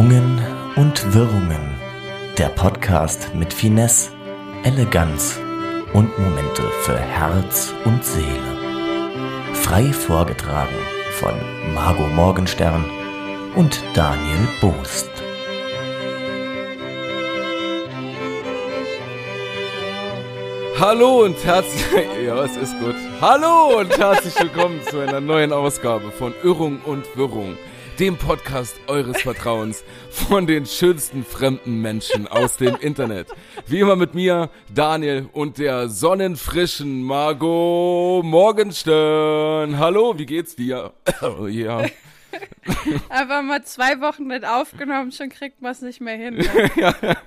Schwungen und Wirrungen. Der Podcast mit Finesse, Eleganz und Momente für Herz und Seele. Frei vorgetragen von Margot Morgenstern und Daniel Boost. Hallo und herzlich, ja, es ist gut. Hallo und herzlich willkommen zu einer neuen Ausgabe von Irrung und Wirrung, dem Podcast eures Vertrauens von den schönsten fremden Menschen aus dem Internet. Wie immer mit mir, Daniel und der sonnenfrischen Margot Morgenstern. Hallo, wie geht's dir? ja. Einfach mal zwei Wochen nicht aufgenommen, schon kriegt man es nicht mehr hin. Ne?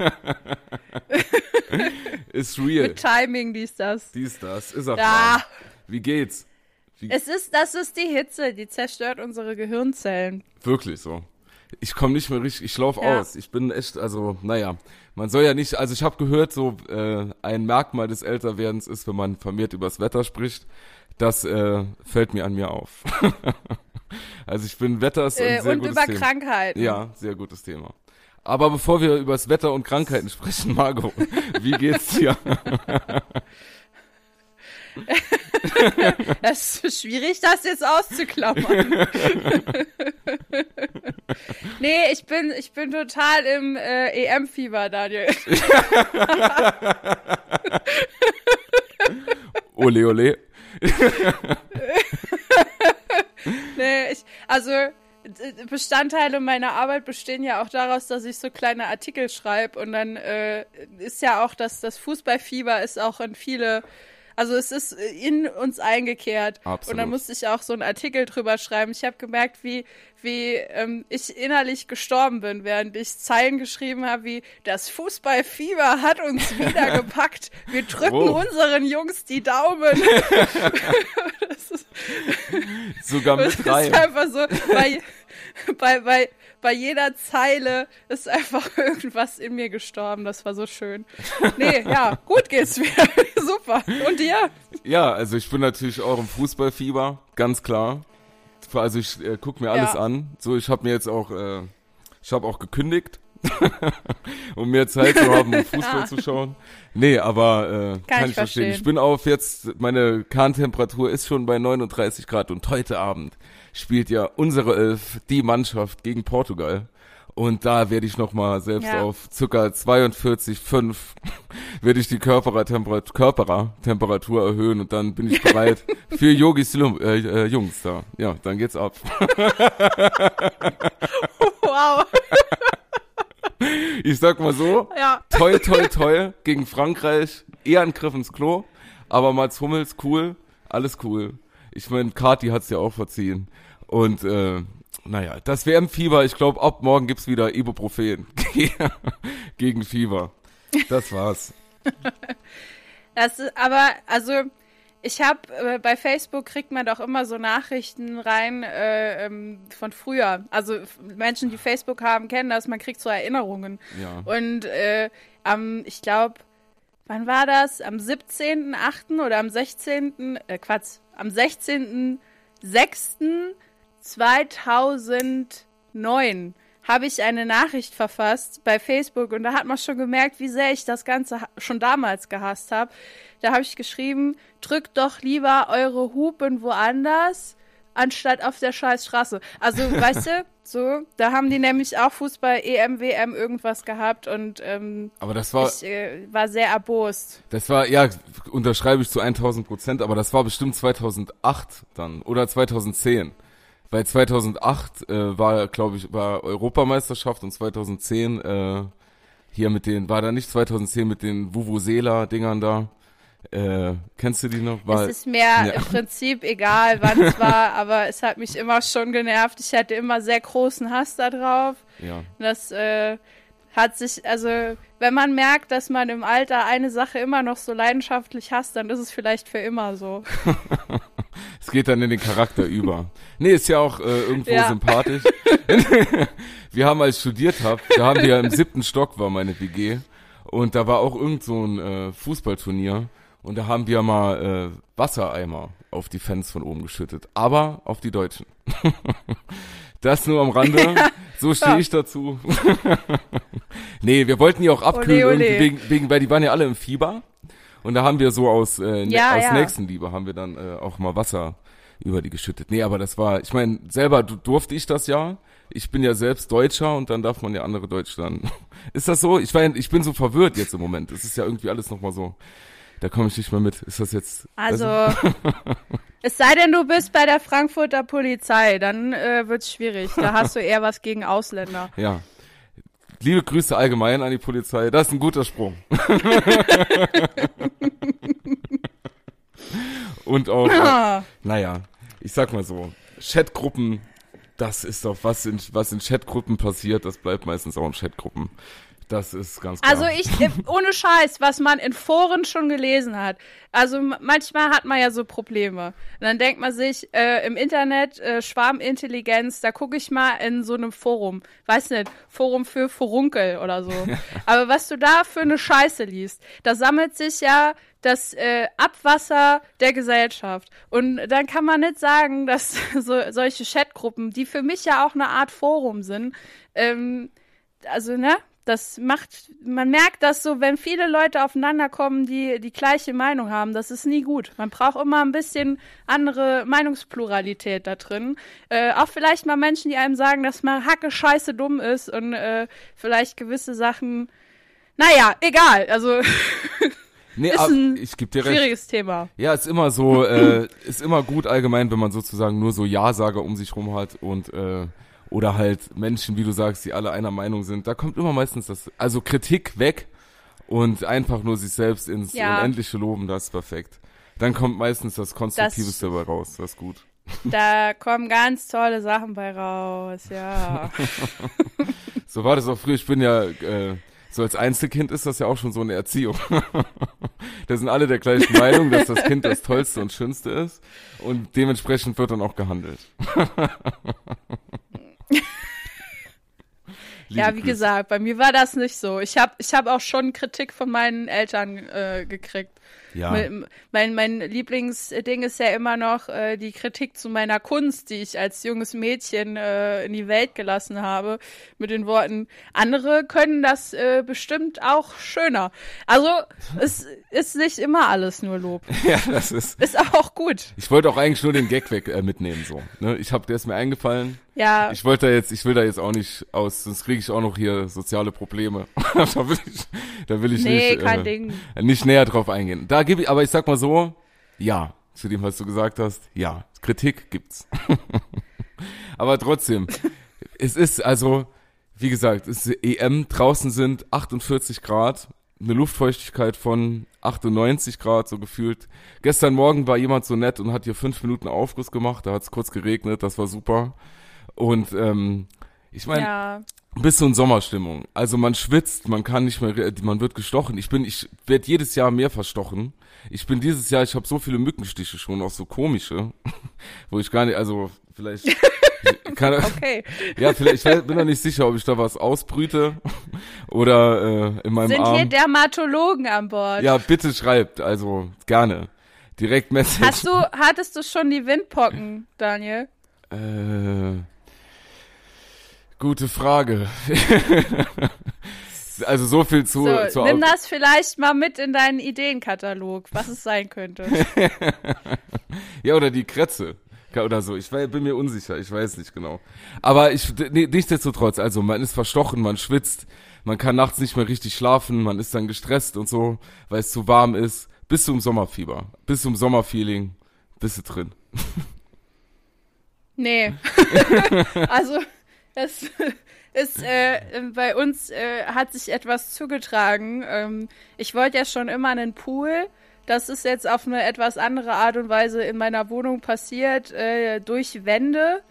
ist real. Mit Timing, dies, das. Dies, das, ist auch Ja. Wie geht's? Es ist, das ist die Hitze, die zerstört unsere Gehirnzellen. Wirklich so. Ich komme nicht mehr richtig, ich lauf Ja. aus. Ich bin echt, also, naja, man soll ja nicht, also ich habe gehört, so äh, ein Merkmal des Älterwerdens ist, wenn man vermehrt übers Wetter spricht. Das äh, fällt mir an mir auf. also ich bin Wetter ist ein Äh, sehr und gutes über Thema. Krankheiten. Ja, sehr gutes Thema. Aber bevor wir über das Wetter und Krankheiten sprechen, Margot, wie geht's dir? Das ist schwierig, das jetzt auszuklammern. nee, ich bin, ich bin total im äh, EM-Fieber, Daniel. Ole, ole. Nee, ich, also Bestandteile meiner Arbeit bestehen ja auch daraus, dass ich so kleine Artikel schreibe und dann äh, ist ja auch, dass das Fußballfieber ist auch in viele, also es ist in uns eingekehrt und Absolut. dann musste ich auch so einen Artikel drüber schreiben. Ich habe gemerkt, wie wie ähm, ich innerlich gestorben bin, während ich Zeilen geschrieben habe, wie das Fußballfieber hat uns wieder gepackt. Wir drücken Oh. unseren Jungs die Daumen. das ist, Sogar mit ist rein. einfach so, bei, bei, bei, bei jeder Zeile ist einfach irgendwas in mir gestorben. Das war so schön. Nee, ja, gut geht's mir. Super. Und dir? Ja, also ich bin natürlich auch im Fußballfieber, ganz klar. Also ich äh, guck mir alles Ja. an. So, ich habe mir jetzt auch, äh, ich habe auch gekündigt, um mehr Zeit zu haben, um Fußball Ah. zu schauen. Nee, aber äh, kann, ich ich verstehen. verstehen. Ich bin auf jetzt, meine Kerntemperatur ist schon bei 39 Grad und heute Abend spielt ja unsere Elf, die Mannschaft gegen Portugal. Und da werde ich nochmal selbst Ja. auf circa 42,5 werde ich die Körpertemperatur, Körpertemperatur erhöhen und dann bin ich bereit für Yogis äh, äh, Jungs da. Ja, dann geht's ab. Wow. Ich sag mal so, Ja. toi toi toi gegen Frankreich, eher ein Griff ins Klo, aber Mats Hummels cool, alles cool. Ich meine, Kati hat's ja auch verziehen. Und äh, naja, das WM-Fieber, ich glaube, ab morgen gibt's wieder Ibuprofen gegen Fieber. Das war's. Das ist, aber, also, ich habe äh, bei Facebook kriegt man doch immer so Nachrichten rein äh, ähm, von früher. Also Menschen, die Facebook haben, kennen das. Man kriegt so Erinnerungen. Ja. Und äh, am, ich glaube, wann war das? Am 17.8. oder am 16. Äh, Quatsch, am 16.06.2009 habe ich eine Nachricht verfasst bei Facebook und da hat man schon gemerkt, wie sehr ich das Ganze schon damals gehasst habe. Da habe ich geschrieben, drückt doch lieber eure Hupen woanders, anstatt auf der scheiß Straße. Also, weißt du, so, da haben die nämlich auch Fußball, EM, WM, irgendwas gehabt und ähm, Aber das war, ich äh, war sehr erbost. das war, ja, unterschreibe ich zu 1000 Prozent, aber das war bestimmt 2008 dann oder 2010. Weil 2008 äh, war, glaube ich, war Europameisterschaft und 2010 äh, hier mit den, war da nicht 2010 mit den Vuvuzela-Dingern da? Äh, kennst du die noch? War, es ist mir ja. im Prinzip egal, wann es war, aber es hat mich immer schon genervt. Ich hatte immer sehr großen Hass da drauf. ja. Das äh, hat sich, also wenn man merkt, dass man im Alter eine Sache immer noch so leidenschaftlich hasst, dann ist es vielleicht für immer so. Es geht dann in den Charakter über. Nee, ist ja auch äh, irgendwo Ja. sympathisch. wir haben, als ich studiert hab, da haben wir im siebten Stock war meine WG und da war auch irgend so ein äh, Fußballturnier und da haben wir mal äh, Wassereimer auf die Fans von oben geschüttet, aber auf die Deutschen. Das nur am Rande. So stehe ich dazu. nee, wir wollten die auch abkühlen, Ole, ole. Wegen, wegen, weil die waren ja alle im Fieber. Und da haben wir so aus, äh, ne, Ja, aus ja. Nächstenliebe haben wir dann äh, auch mal Wasser über die geschüttet. Nee, aber das war, ich meine, selber du- durfte ich das ja. Ich bin ja selbst Deutscher und dann darf man ja andere Deutsche dann. Ist das so? Ich, mein, ich bin so verwirrt jetzt im Moment. Es ist ja irgendwie alles nochmal so. Da komme ich nicht mehr mit. Ist das jetzt. Also, es sei denn, du bist bei der Frankfurter Polizei, dann äh, wird's schwierig. Da hast du eher was gegen Ausländer. Ja. Liebe Grüße allgemein an die Polizei. Das ist ein guter Sprung. Und auch, Ah, naja, ich sag mal so, Chatgruppen, das ist doch, was in, was in Chatgruppen passiert, das bleibt meistens auch in Chatgruppen. Das ist ganz klar. Also ich, äh, ohne Scheiß, was man in Foren schon gelesen hat. Also manchmal hat man ja so Probleme. Und dann denkt man sich, äh, im Internet, äh, Schwarmintelligenz, da gucke ich mal in so einem Forum. Weiß nicht, Forum für Furunkel oder so. Aber was du da für eine Scheiße liest, da sammelt sich ja das äh, Abwasser der Gesellschaft. Und dann kann man nicht sagen, dass so, solche Chatgruppen, die für mich ja auch eine Art Forum sind, ähm, also, ne? Das macht, man merkt das so, wenn viele Leute aufeinander kommen, die die gleiche Meinung haben, das ist nie gut. Man braucht immer ein bisschen andere Meinungspluralität da drin. Äh, auch vielleicht mal Menschen, die einem sagen, dass man hacke scheiße dumm ist und äh, vielleicht gewisse Sachen, naja, egal. Also, nee, ist ein ich geb dir recht. schwieriges Thema. Ja, ist immer so, äh, ist immer gut allgemein, wenn man sozusagen nur so Ja-Sager um sich rum hat und äh, oder halt Menschen, wie du sagst, die alle einer Meinung sind. Da kommt immer meistens das, also Kritik weg und einfach nur sich selbst ins Ja. Unendliche loben, das ist perfekt. Dann kommt meistens das Konstruktiveste dabei raus, das ist gut. Da kommen ganz tolle Sachen bei raus, ja. So war das auch früher. Ich bin ja, äh, so als Einzelkind ist das ja auch schon so eine Erziehung. da sind alle der gleichen Meinung, dass das Kind das Tollste und Schönste ist. Und dementsprechend wird dann auch gehandelt. Ja, wie Grüße. gesagt, bei mir war das nicht so. Ich habe ich hab auch schon Kritik von meinen Eltern äh, gekriegt. Ja, Mein, mein, mein Lieblingsding ist ja immer noch äh, die Kritik zu meiner Kunst, die ich als junges Mädchen äh, in die Welt gelassen habe, mit den Worten, andere können das äh, bestimmt auch schöner. Also es ist nicht immer alles nur Lob. ja, das ist. Ist auch gut. Ich wollte auch eigentlich nur den Gag weg äh, mitnehmen, so. Ne? Ich habe, der ist mir eingefallen. Ja, Ich wollte da jetzt, ich will da jetzt auch nicht aus, sonst kriege ich auch noch hier soziale Probleme. da will ich, da will ich nee, nicht. kein äh, Ding. nicht näher drauf eingehen. Da gebe ich, aber ich sag mal so, ja, zu dem, was du gesagt hast, ja, Kritik gibt's. aber trotzdem, es ist also, wie gesagt, es ist EM, draußen sind 48 Grad, eine Luftfeuchtigkeit von 98 Grad, so gefühlt. Gestern Morgen war jemand so nett und hat hier fünf Minuten Aufguss gemacht, da hat's kurz geregnet, das war super. Und ähm, ich meine, Ja, bis so in Sommerstimmung. Also man schwitzt, man kann nicht mehr, man wird gestochen. Ich bin, ich werde jedes Jahr mehr verstochen. Ich bin dieses Jahr, ich habe so viele Mückenstiche schon, auch so komische, wo ich gar nicht, also vielleicht, kann, okay. ja, vielleicht, ich bin noch nicht sicher, ob ich da was ausbrüte oder äh, in meinem Sind hier Arm. Dermatologen an Bord? Ja, bitte schreibt, also gerne. Direkt Message. Hast du, hattest du schon die Windpocken, Daniel? Äh, gute Frage. also so viel zu, So, zu nimm das vielleicht mal mit in deinen Ideenkatalog, was es sein könnte. Ja, oder die Kretze. Oder so. Ich bin mir unsicher. Ich weiß nicht genau. Aber ich, nee, nichtsdestotrotz, also man ist verstochen, man schwitzt, man kann nachts nicht mehr richtig schlafen, man ist dann gestresst und so, weil es zu warm ist. Bis zum Sommerfieber. Bis zum Sommerfeeling. Bist du drin. Nee. also, das ist, äh, bei uns äh, hat sich etwas zugetragen. Ähm, ich wollte ja schon immer einen Pool. Das ist jetzt auf eine etwas andere Art und Weise in meiner Wohnung passiert, äh, durch Wände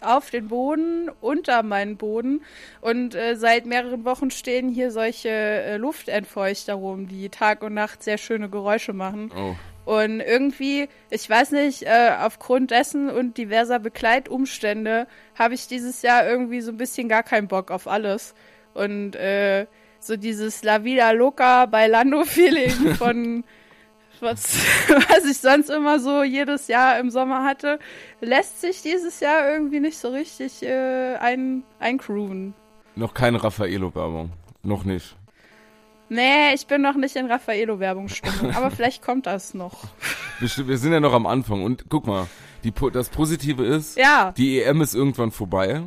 auf den Boden, unter meinen Boden. Und äh, seit mehreren Wochen stehen hier solche äh, Luftentfeuchter rum, die Tag und Nacht sehr schöne Geräusche machen. Oh. Und irgendwie, ich weiß nicht, äh, aufgrund dessen und diverser Begleitumstände habe ich dieses Jahr irgendwie so ein bisschen gar keinen Bock auf alles. Und äh, so dieses La Vida Loca bei Lando-Feeling von, was, was ich sonst immer so jedes Jahr im Sommer hatte, lässt sich dieses Jahr irgendwie nicht so richtig äh, ein, eingrooven. Noch keine Raffaello-Werbung. Noch nicht. Nee, ich bin noch nicht in Raffaello-Werbungsstimmung, aber vielleicht kommt das noch. Wir, sind ja noch am Anfang und guck mal, die, das Positive ist, Ja, die EM ist irgendwann vorbei.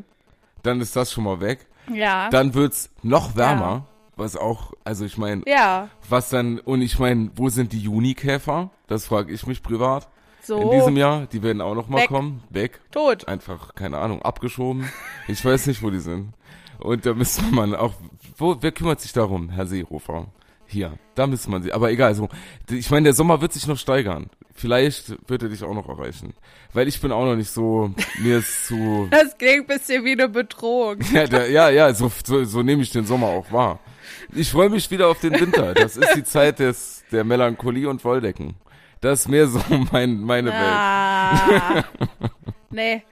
Dann ist das schon mal weg. ja, Dann wird's noch wärmer. Was auch, also ich meine, ja, was dann, und ich meine, wo sind die Junikäfer? Das frage ich mich privat. so, In diesem Jahr, die werden auch noch mal Weg. kommen. Weg. tot. Einfach, keine Ahnung, abgeschoben. Ich weiß nicht, wo die sind. Und da müsste man auch, wo, wer kümmert sich darum, Herr Seehofer? Hier, da müsste man sie, aber egal, so, ich meine, der Sommer wird sich noch steigern. Vielleicht wird er dich auch noch erreichen. Weil ich bin auch noch nicht so, mir ist zu, Das klingt ein bisschen wie eine Bedrohung. ja, der, ja, ja, so, so, so nehme ich den Sommer auch wahr. Ich freue mich wieder auf den Winter. Das ist die Zeit des, der Melancholie und Wolldecken. Das ist mehr so mein, meine Welt. Ah, nee.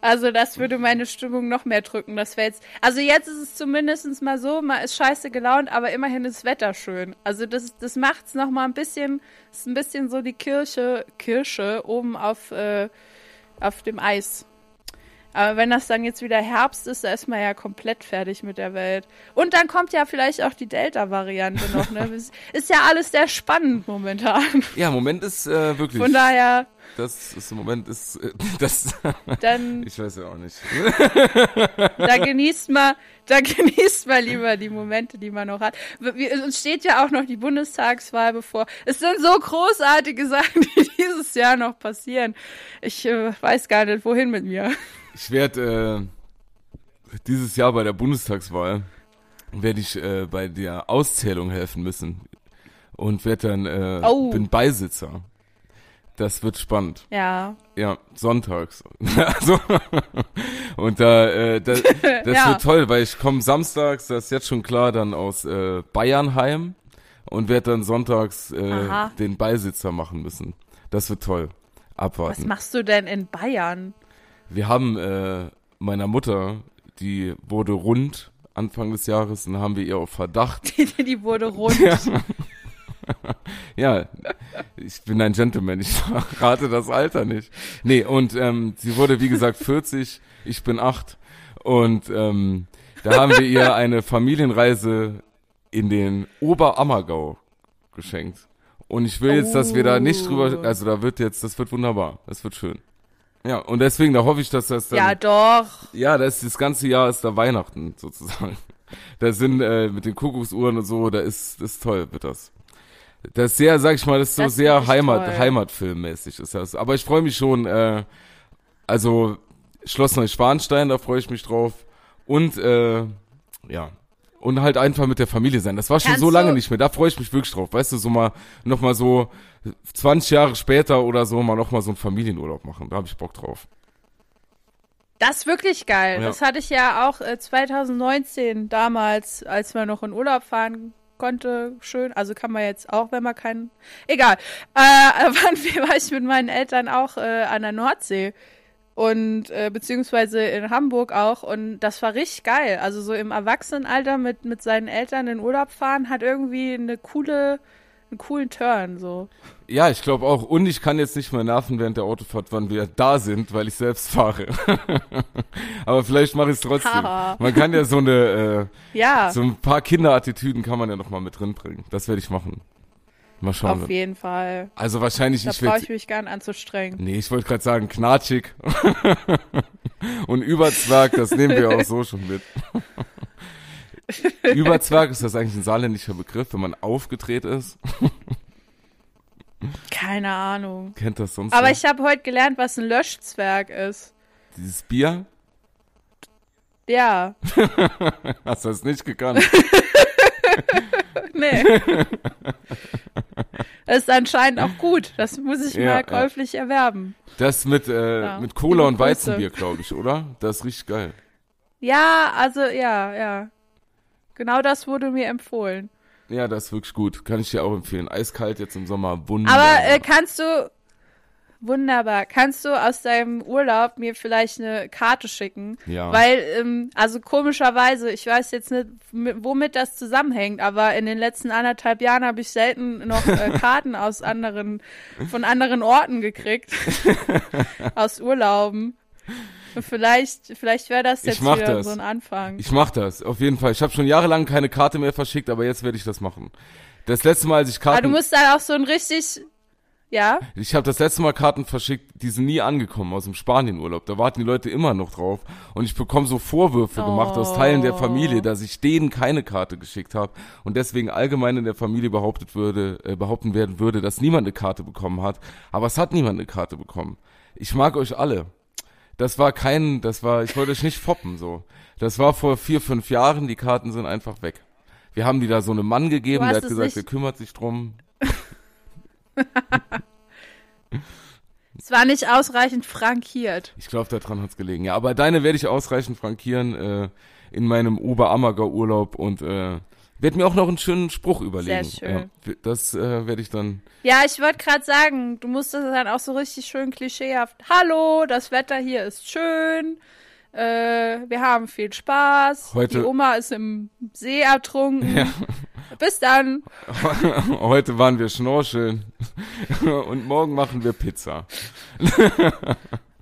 Also das würde meine Stimmung noch mehr drücken. Das wäre jetzt. Also jetzt ist es zumindest mal so, man ist scheiße gelaunt, aber immerhin ist Wetter schön. Also das, das macht's noch mal ein bisschen, ist ein bisschen so die Kirsche, Kirsche oben auf, äh, auf dem Eis. Aber wenn das dann jetzt wieder Herbst ist, da ist man ja komplett fertig mit der Welt. Und dann kommt ja vielleicht auch die Delta-Variante noch. Ne? Ist ja alles sehr spannend momentan. Ja, im Moment ist äh, wirklich. Von daher, Das ist im Moment ist äh, das. dann ich weiß ja auch nicht. da genießt man, da genießt man lieber die Momente, die man noch hat. Wir, uns steht ja auch noch die Bundestagswahl bevor. Es sind so großartige Sachen, die dieses Jahr noch passieren. Ich äh, weiß gar nicht, wohin mit mir. Ich werde äh, dieses Jahr bei der Bundestagswahl werde ich äh, bei der Auszählung helfen müssen und werde dann äh, Oh. bin Beisitzer. Das wird spannend. Ja. Ja, sonntags. also, und da, äh, da, das Ja. wird toll, weil ich komme samstags, das ist jetzt schon klar, dann aus äh, Bayern heim und werde dann sonntags äh, den Beisitzer machen müssen. Das wird toll. Was Abwarten. machst du denn in Bayern? Wir haben äh, meiner Mutter, die wurde rund Anfang des Jahres und haben wir ihr auf Verdacht. Die, die wurde rund. Ja, ich bin ein Gentleman, ich rate das Alter nicht. Nee, und ähm, sie wurde wie gesagt 40, ich bin 8 und ähm, da haben wir ihr eine Familienreise in den Oberammergau geschenkt. Und ich will jetzt, dass wir da nicht drüber, Oh. also da wird jetzt, das wird wunderbar, das wird schön. Ja, und deswegen, da hoffe ich, dass das dann Ja, doch. Ja, das, das ganze Jahr ist da Weihnachten sozusagen. Da sind äh, mit den Kuckucksuhren und so, da ist, das ist toll, wird das. Das ist sehr, sag ich mal, das ist so Das ist sehr Heimat, toll. Heimatfilmmäßig ist das. Aber ich freue mich schon, äh, also Schloss Neuschwanstein, da freue ich mich drauf. Und äh, ja. Und halt einfach mit der Familie sein. Das war schon Kannst so lange nicht mehr. Da freue ich mich wirklich drauf. Weißt du, so mal, noch mal so 20 Jahre später oder so mal noch mal so einen Familienurlaub machen. Da habe ich Bock drauf. Das ist wirklich geil. Ja. Das hatte ich ja auch äh, 2019 damals, als man noch in Urlaub fahren konnte, schön. Also kann man jetzt auch, wenn man keinen. Egal. Äh, wann war ich mit meinen Eltern auch äh, an der Nordsee und äh, beziehungsweise in Hamburg auch und das war richtig geil. Also so im Erwachsenenalter mit mit seinen Eltern in Urlaub fahren hat irgendwie eine coole, einen coolen Turn so. Ja, ich glaube auch. Und ich kann jetzt nicht mehr nerven während der Autofahrt, wann wir da sind, weil ich selbst fahre. Aber vielleicht mache ich es trotzdem. Man kann ja so eine, Ja, äh, so ein paar Kinderattitüden kann man ja noch mal mit drin bringen. Das werde ich machen. Mal schauen. auf jeden Fall. Also wahrscheinlich, Da ich brauche werde, ich mich gar nicht anzustrengen. nee, ich wollte gerade sagen, knatschig. Und Überzwerg, das nehmen wir auch so schon mit. Überzwerg, ist das eigentlich ein saarländischer Begriff, wenn man aufgedreht ist? Keine Ahnung. Kennt das sonst Aber wer? ich habe heute gelernt, was ein Löschzwerg ist. Dieses Bier? Ja, Hast du das nicht gekannt? nee. das ist anscheinend auch gut. Das muss ich Ja, mal ja. käuflich erwerben. Das mit, äh, Ja. mit Cola und. Weizenbier, glaube ich, oder? Das richtig geil. Ja, also ja, ja. Genau das wurde mir empfohlen. Ja, das ist wirklich gut. Kann ich dir auch empfehlen. Eiskalt jetzt im Sommer, wunderbar. Aber äh, kannst du Wunderbar. Kannst du aus deinem Urlaub mir vielleicht eine Karte schicken? Ja. Weil, ähm, also komischerweise, ich weiß jetzt nicht, mit- womit das zusammenhängt, aber in den letzten anderthalb Jahren habe ich selten noch äh, Karten aus anderen, von anderen Orten gekriegt. aus Urlauben. Vielleicht, vielleicht wäre das jetzt wieder das. so ein Anfang. Ich mach das, auf jeden Fall. Ich habe schon jahrelang keine Karte mehr verschickt, aber jetzt werde ich das machen. Das letzte Mal, als ich aber du Karten, musst dann auch so ein richtig, ja? ich habe das letzte Mal Karten verschickt, die sind nie angekommen aus dem Spanienurlaub. Da warten die Leute immer noch drauf und ich bekomme so Vorwürfe gemacht aus Teilen der Oh. Familie, dass ich denen keine Karte geschickt habe und deswegen allgemein in der Familie behauptet würde, äh, behaupten werden würde, dass niemand eine Karte bekommen hat. Aber es hat niemand eine Karte bekommen. Ich mag euch alle. Das war kein, das war, ich wollte euch nicht foppen so. Das war vor vier, fünf Jahren, die Karten sind einfach weg. Wir haben die da so einem Mann gegeben, der hat es gesagt, der kümmert sich drum. Es war nicht ausreichend frankiert. Ich glaube, daran hat's gelegen. Ja, aber deine werde ich ausreichend frankieren äh, in meinem Oberammergau Urlaub und äh, werde mir auch noch einen schönen Spruch überlegen. Sehr schön. Ja, das äh, werde ich dann. Ja, ich wollte gerade sagen, du musst das dann auch so richtig schön klischeehaft. Hallo, das Wetter hier ist schön. Äh, wir haben viel Spaß. Heute- Die Oma ist im See ertrunken. Bis dann. Heute waren wir schnorcheln und morgen machen wir Pizza.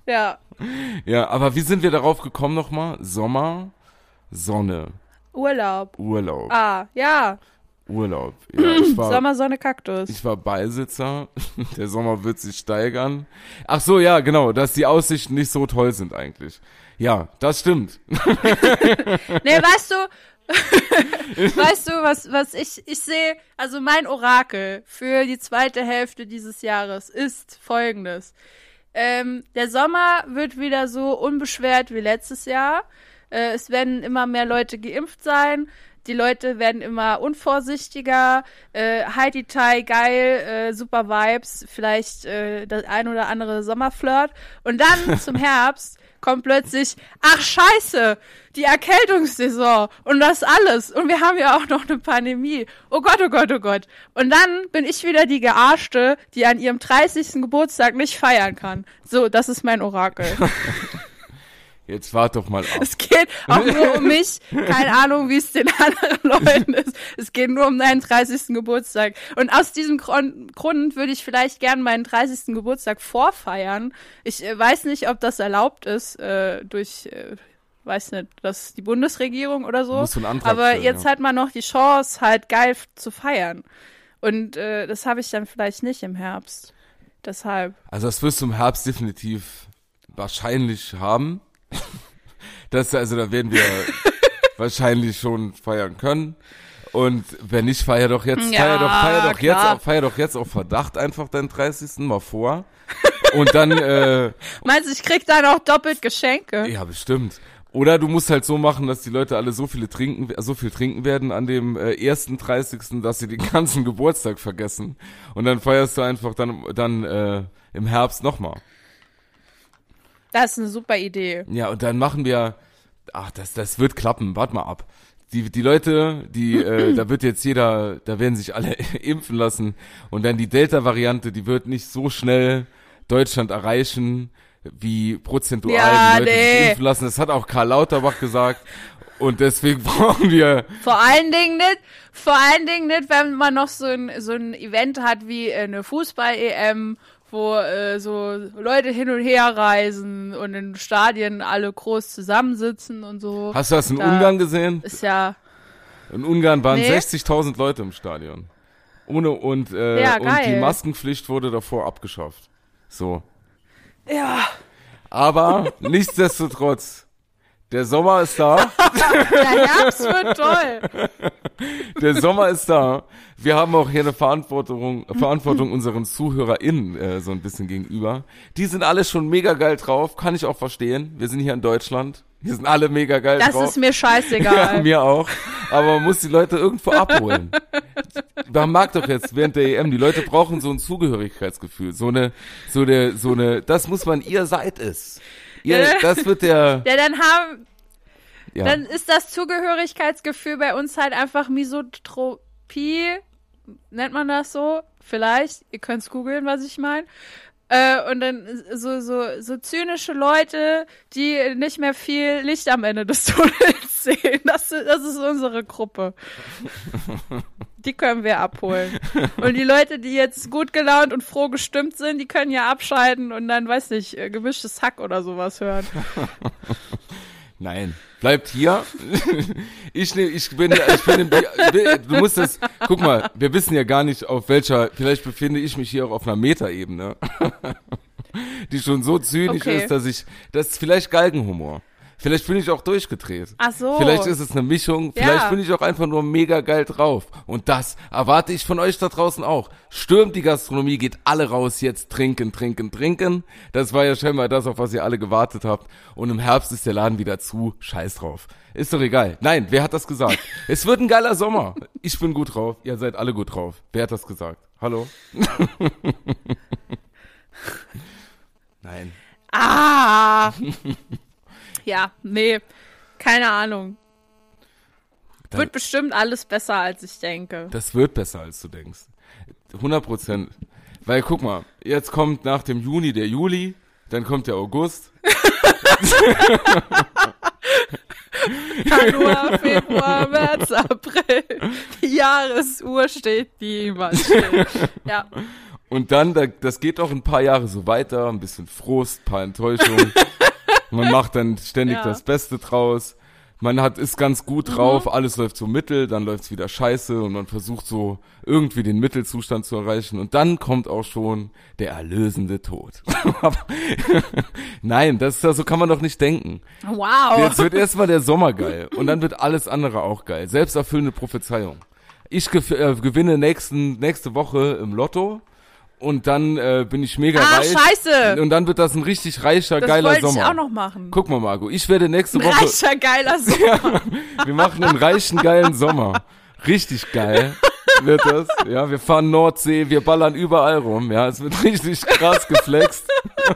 Ja, Ja, aber wie sind wir darauf gekommen nochmal? Sommer, Sonne, Urlaub. Urlaub, Ah, ja. Urlaub. Ja, ich war, Sommer, Sonne, Kaktus. Ich war Beisitzer. Der Sommer wird sich steigern. Ach so, ja, genau, dass die Aussichten nicht so toll sind eigentlich. Ja, das stimmt. Nee, weißt du, weißt du, was, was ich, ich sehe, also mein Orakel für die zweite Hälfte dieses Jahres ist folgendes. Ähm, der Sommer wird wieder so unbeschwert wie letztes Jahr. Äh, es werden immer mehr Leute geimpft sein. Die Leute werden immer unvorsichtiger. Äh, Heidi Tai, geil, äh, super Vibes, vielleicht äh, das ein oder andere Sommerflirt. Und dann zum Herbst kommt plötzlich, ach scheiße, die Erkältungssaison und das alles. Und wir haben ja auch noch eine Pandemie. Oh Gott, oh Gott, oh Gott. Und dann bin ich wieder die Gearschte, die an ihrem 30. Geburtstag nicht feiern kann. So, das ist mein Orakel. Jetzt wart doch mal ab. Es geht auch nur um mich. Keine Ahnung, wie es den anderen Leuten ist. Es geht nur um deinen 30. Geburtstag. Und aus diesem Grund, würde ich vielleicht gern meinen 30. Geburtstag vorfeiern. Ich äh, weiß nicht, ob das erlaubt ist äh, durch, äh, weiß nicht, das die Bundesregierung oder so. Musst du einen Antrag Aber stellen, jetzt ja. hat man noch die Chance, halt geil zu feiern. Und äh, das habe ich dann vielleicht nicht im Herbst. Deshalb. Also das wirst du im Herbst definitiv wahrscheinlich haben. Das, also da werden wir wahrscheinlich schon feiern können. Und wenn nicht, feier doch jetzt, Ja, feier doch, feier doch jetzt, klar. auf- feier doch jetzt auf Verdacht einfach deinen 30. mal vor. Und dann, äh, Meinst du, ich krieg dann auch doppelt Geschenke? ja, bestimmt. Oder du musst halt so machen, dass die Leute alle so viele trinken, so viel trinken werden an dem äh, ersten 30., dass sie den ganzen Geburtstag vergessen. Und dann feierst du einfach dann, dann äh, im Herbst nochmal. Das ist eine super Idee. Ja, und dann machen wir, ach, das, das wird klappen, wart mal ab. Die, die Leute, die, äh, da wird jetzt jeder, da werden sich alle impfen lassen. Und dann die Delta-Variante, die wird nicht so schnell Deutschland erreichen, wie prozentual Ja, die Leute sich nee. impfen lassen. Das hat auch Karl Lauterbach gesagt. Und deswegen brauchen wir, Vor allen Dingen nicht, vor allen Dingen nicht, wenn man noch so ein, so ein Event hat wie äh, eine Fußball-EM, wo äh, so Leute hin und her reisen und in Stadien alle groß zusammensitzen und so. hast du das in Da- Ungarn gesehen? Ist ja, In Ungarn waren Nee. 60.000 Leute im Stadion. Ohne, und, äh, Ja, und die Maskenpflicht wurde davor abgeschafft. So. ja, Aber nichtsdestotrotz, der Sommer ist da. der Herbst wird toll. Der Sommer ist da. Wir haben auch hier eine Verantwortung, Verantwortung unseren ZuhörerInnen äh, so ein bisschen gegenüber. Die sind alle schon mega geil drauf, kann ich auch verstehen. Wir sind hier in Deutschland. Wir sind alle mega geil Das drauf. ist mir ja, scheißegal. mir auch. Aber man muss die Leute irgendwo abholen. Man mag doch jetzt während der EM, die Leute brauchen so ein Zugehörigkeitsgefühl. So eine, so eine, so eine, das muss man, ihr seid es. Ihr, das wird der, Ja, dann haben, ja. dann ist das Zugehörigkeitsgefühl bei uns halt einfach Misotropie, nennt man das so? Vielleicht, ihr könnt's googeln, was ich meine. Äh, und dann so, so, so zynische Leute, die nicht mehr viel Licht am Ende des Tunnels sehen. Das, das ist unsere Gruppe. Die können wir abholen. Und die Leute, die jetzt gut gelaunt und froh gestimmt sind, die können ja abschalten und dann, weiß nicht, äh, gemischtes Hack oder sowas hören. Nein, bleibt hier. ich, ne, ich bin, ich bin du musst das, guck mal, wir wissen ja gar nicht auf welcher, vielleicht befinde ich mich hier auch auf einer Metaebene, die schon so zynisch Okay. ist, dass ich, das ist vielleicht Galgenhumor. Vielleicht bin ich auch durchgedreht. Ach so. Vielleicht ist es eine Mischung. Ja. Vielleicht bin ich auch einfach nur mega geil drauf. Und das erwarte ich von euch da draußen auch. Stürmt die Gastronomie, geht alle raus jetzt trinken, trinken, trinken. Das war ja scheinbar das, auf was ihr alle gewartet habt. Und im Herbst ist der Laden wieder zu. Scheiß drauf. Ist doch egal. Nein, wer hat das gesagt? es wird ein geiler Sommer. Ich bin gut drauf. Ihr seid alle gut drauf. Wer hat das gesagt? Hallo? Nein. Ah! ja, nee, keine Ahnung. Dann- Wird bestimmt alles besser, als ich denke. Das wird besser, als du denkst. 100 Prozent. Weil guck mal, jetzt kommt nach dem Juni der Juli, dann kommt der August. Januar, Februar, März, April. Die Jahresuhr steht niemals still. Ja, Und dann, da- das geht auch ein paar Jahre so weiter, ein bisschen Frust, paar Enttäuschungen. Man macht dann ständig Ja. das Beste draus. Man hat, ist ganz gut drauf, alles läuft so mittel, dann läuft's wieder scheiße und man versucht so irgendwie den Mittelzustand zu erreichen. Und dann kommt auch schon der erlösende Tod. Nein, das ist ja, so kann man doch nicht denken. wow. Jetzt wird erstmal der Sommer geil und dann wird alles andere auch geil. Selbsterfüllende Prophezeiung. Ich äh, gewinne nächsten, nächste Woche im Lotto und dann äh, bin ich mega Ah, reich. scheiße. Und dann wird das ein richtig reicher, Das geiler wollte Sommer. ich auch noch machen. Guck mal, Marco, ich werde nächste Ein Woche, reicher, geiler Sommer. wir machen einen reichen, geilen Sommer. Richtig geil wird das. Ja, wir fahren Nordsee, wir ballern überall rum. Ja, es wird richtig krass geflext.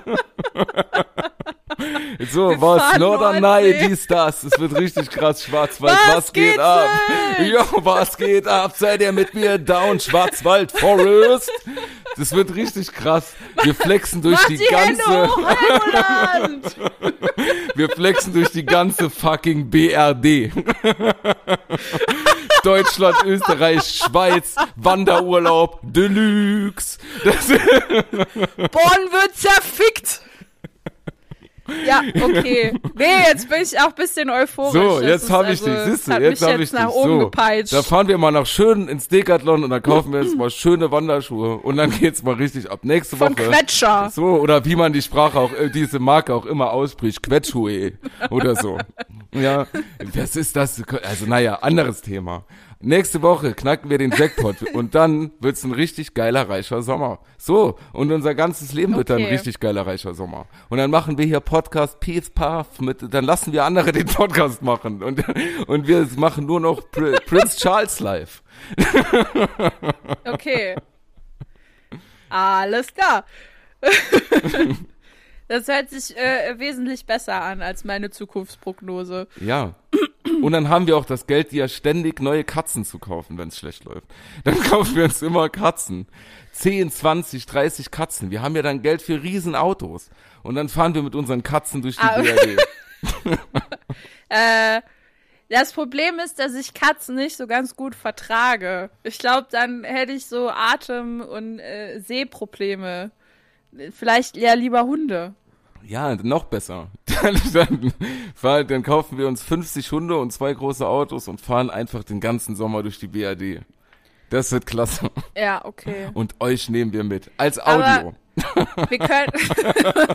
So, Wir was? Norderney, dies, das. Es wird richtig krass. Schwarzwald, Was was, geht geht ab? Jo, was geht ab? Seid ihr mit mir down? Schwarzwald Forest? Das wird richtig krass. Wir flexen durch die, die ganze, hoch, wir flexen durch die ganze fucking BRD. Deutschland, Österreich, Schweiz, Wanderurlaub, Deluxe. Bonn wird zerfickt! Ja, okay. Nee, jetzt bin ich auch ein bisschen euphorisch. So, Das jetzt habe ich also- dich, siehst du, jetzt habe jetzt ich dich. nach oben So, gepeitscht. da fahren wir mal nach schön ins Decathlon und dann kaufen wir uns mal schöne Wanderschuhe und dann geht's mal richtig ab. Nächste Von Woche. Quetscher. So, oder wie man die Sprache auch, äh, diese Marke auch immer ausspricht, Quetschue oder so. Ja, was ist das? Also naja, anderes Thema. Nächste Woche knacken wir den Jackpot und dann wird's ein richtig geiler, reicher Sommer. So, und unser ganzes Leben wird dann ein richtig geiler, reicher Sommer. Und dann machen wir hier Podcast Peace Path mit, dann lassen wir andere den Podcast machen und, und wir machen nur noch Pr Prince Charles live. Okay. Alles klar. Das hört sich äh, wesentlich besser an als meine Zukunftsprognose. Ja. Und dann haben wir auch das Geld, dir ständig neue Katzen zu kaufen, wenn es schlecht läuft. Dann kaufen wir uns immer Katzen. 10, 20, 30 Katzen. Wir haben ja dann Geld für Riesenautos. Und dann fahren wir mit unseren Katzen durch die Ah, BRD. Äh, das Problem ist, dass ich Katzen nicht so ganz gut vertrage. Ich glaube, dann hätte ich so Atem- und äh, Sehprobleme. Vielleicht eher lieber Hunde. Ja, noch besser. Dann, dann, fahren, dann kaufen wir uns 50 Hunde und zwei große Autos und fahren einfach den ganzen Sommer durch die BRD. Das wird klasse. Ja, okay. Und euch nehmen wir mit. Als Aber- Audio. Wir könnten,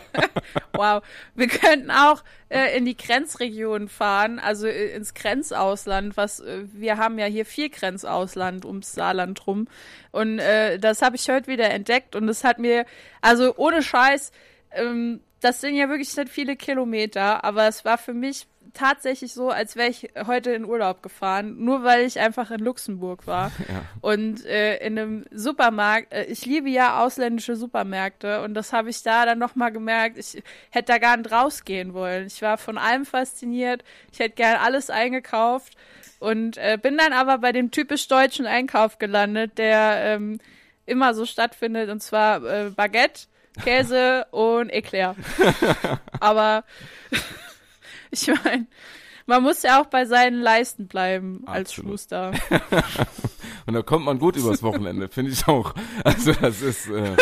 wow, wir könnten auch äh, in die Grenzregion fahren, also äh, ins Grenzausland, was äh, wir haben ja hier viel Grenzausland ums Saarland rum und äh, das habe ich heute wieder entdeckt und es hat mir, also ohne Scheiß, ähm, das sind ja wirklich nicht viele Kilometer, aber es war für mich tatsächlich so, als wäre ich heute in Urlaub gefahren, nur weil ich einfach in Luxemburg war. Ja. Und äh, in einem Supermarkt, äh, ich liebe ja ausländische Supermärkte und das habe ich da dann nochmal gemerkt, ich hätte da gar nicht rausgehen wollen. Ich war von allem fasziniert, ich hätte gern alles eingekauft und äh, bin dann aber bei dem typisch deutschen Einkauf gelandet, der ähm, immer so stattfindet und zwar äh, Baguette, Käse und Eclair. Aber ich meine, man muss ja auch bei seinen Leisten bleiben als Absolut. Schuster. Und da kommt man gut übers Wochenende, finde ich auch. Also das ist, äh,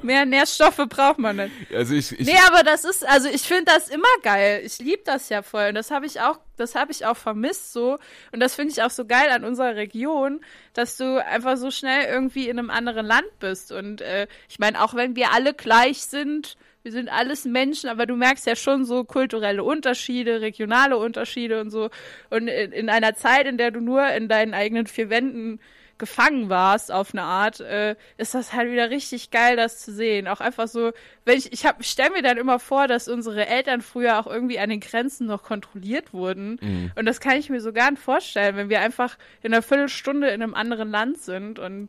Mehr Nährstoffe braucht man nicht. also ich, ich Nee, aber das ist, also ich finde das immer geil. Ich liebe das ja voll. Und das habe ich auch, das habe ich auch vermisst so. Und das finde ich auch so geil an unserer Region, dass du einfach so schnell irgendwie in einem anderen Land bist. Und äh, ich meine, auch wenn wir alle gleich sind, wir sind alles Menschen, aber du merkst ja schon so kulturelle Unterschiede, regionale Unterschiede und so. Und in, in einer Zeit, in der du nur in deinen eigenen vier Wänden gefangen warst auf eine Art, äh, ist das halt wieder richtig geil, das zu sehen. Auch einfach so, wenn ich, ich hab, stell mir dann immer vor, dass unsere Eltern früher auch irgendwie an den Grenzen noch kontrolliert wurden. Und das kann ich mir so gar nicht vorstellen, wenn wir einfach in einer Viertelstunde in einem anderen Land sind. Und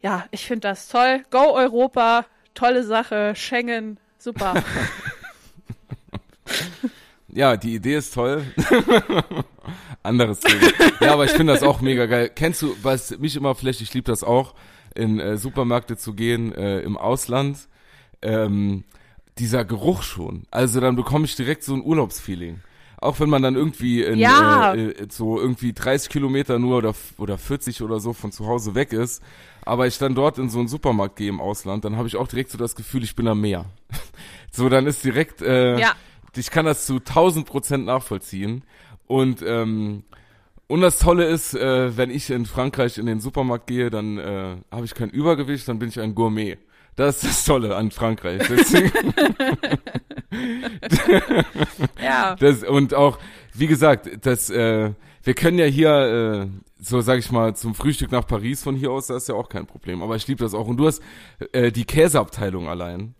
ja, ich finde das toll. Go Europa, tolle Sache. Schengen, super. Ja, die Idee ist toll. Anderes Thema. Ja, aber ich finde das auch mega geil. Kennst du, was mich immer vielleicht, ich liebe das auch, in äh, Supermärkte zu gehen äh, im Ausland. Ähm, dieser Geruch schon. Also dann bekomme ich direkt so ein Urlaubsfeeling. Auch wenn man dann irgendwie in, Ja. äh, äh, so irgendwie 30 Kilometer nur oder, oder 40 oder so von zu Hause weg ist, aber ich dann dort in so einen Supermarkt gehe im Ausland, dann habe ich auch direkt so das Gefühl, ich bin am Meer. so, dann ist direkt, äh, Ja. ich kann das zu 1000 Prozent nachvollziehen. Und, ähm, und das Tolle ist, äh, wenn ich in Frankreich in den Supermarkt gehe, dann äh, habe ich kein Übergewicht, dann bin ich ein Gourmet. Das ist das Tolle an Frankreich. Ja. das, und auch, wie gesagt, das, äh, wir können ja hier, äh, so sag ich mal, zum Frühstück nach Paris von hier aus, das ist ja auch kein Problem. Aber ich liebe das auch. Und du hast äh, die Käseabteilung allein.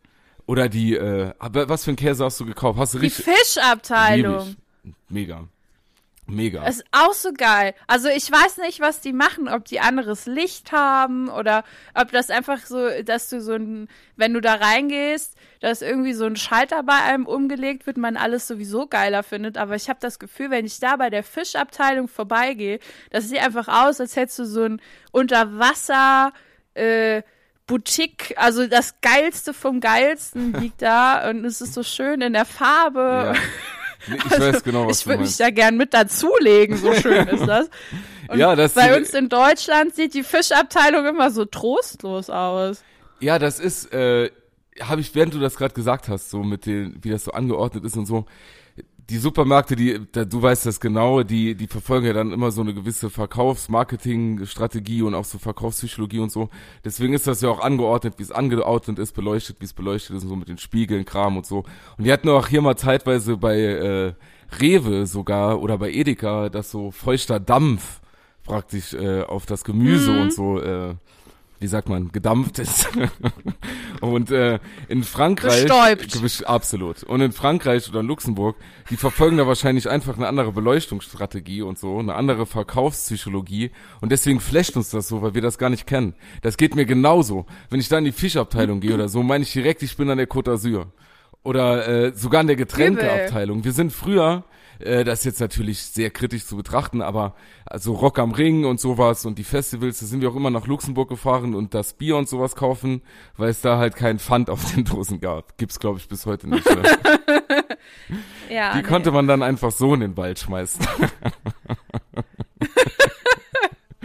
Oder die, äh, aber was für ein Käse hast du gekauft? Hast du Die richtig? Fischabteilung. Lieb ich. Mega. Mega. Das ist auch so geil. Also ich weiß nicht, was die machen, ob die anderes Licht haben oder ob das einfach so, dass du so ein, wenn du da reingehst, dass irgendwie so ein Schalter bei einem umgelegt wird, man alles sowieso geiler findet. Aber ich habe das Gefühl, wenn ich da bei der Fischabteilung vorbeigehe, das sieht einfach aus, als hättest du so ein Unterwasser, äh, Boutique, also das Geilste vom Geilsten liegt da und es ist so schön in der Farbe. ja. Nee, Ich weiß genau, was ich du würde mich da gern mit dazulegen, so schön ist das. Und Ja, das- bei uns in Deutschland sieht die Fischabteilung immer so trostlos aus. Ja, das ist, äh, habe ich, während du das gerade gesagt hast, so mit den, wie das so angeordnet ist und so, die Supermärkte, die, da, du weißt das genau, die, die verfolgen ja dann immer so eine gewisse Verkaufs-Marketing-Strategie und auch so Verkaufspsychologie und so. Deswegen ist das ja auch angeordnet, wie es angeordnet ist, beleuchtet, wie es beleuchtet ist und so mit den Spiegeln, Kram und so. Und die hatten auch hier mal zeitweise bei äh, Rewe sogar oder bei Edeka, dass so feuchter Dampf praktisch äh, auf das Gemüse und so äh, wie sagt man, gedampft ist. und äh, in Frankreich. Bestäubt. Absolut. Und in Frankreich oder in Luxemburg, die verfolgen da wahrscheinlich einfach eine andere Beleuchtungsstrategie und so, eine andere Verkaufspsychologie. Und deswegen flasht uns das so, weil wir das gar nicht kennen. Das geht mir genauso. Wenn ich da in die Fischabteilung gehe oder so, meine ich direkt, ich bin an der Côte d'Azur. Oder äh, sogar in der Getränkeabteilung. Wir sind früher, äh, das ist jetzt natürlich sehr kritisch zu betrachten, aber also Rock am Ring und sowas und die Festivals, da sind wir auch immer nach Luxemburg gefahren und das Bier und sowas kaufen, weil es da halt keinen Pfand auf den Dosen gab. Gibt's glaube ich bis heute nicht. Ne? Ja, Die nee. konnte man dann einfach so in den Wald schmeißen.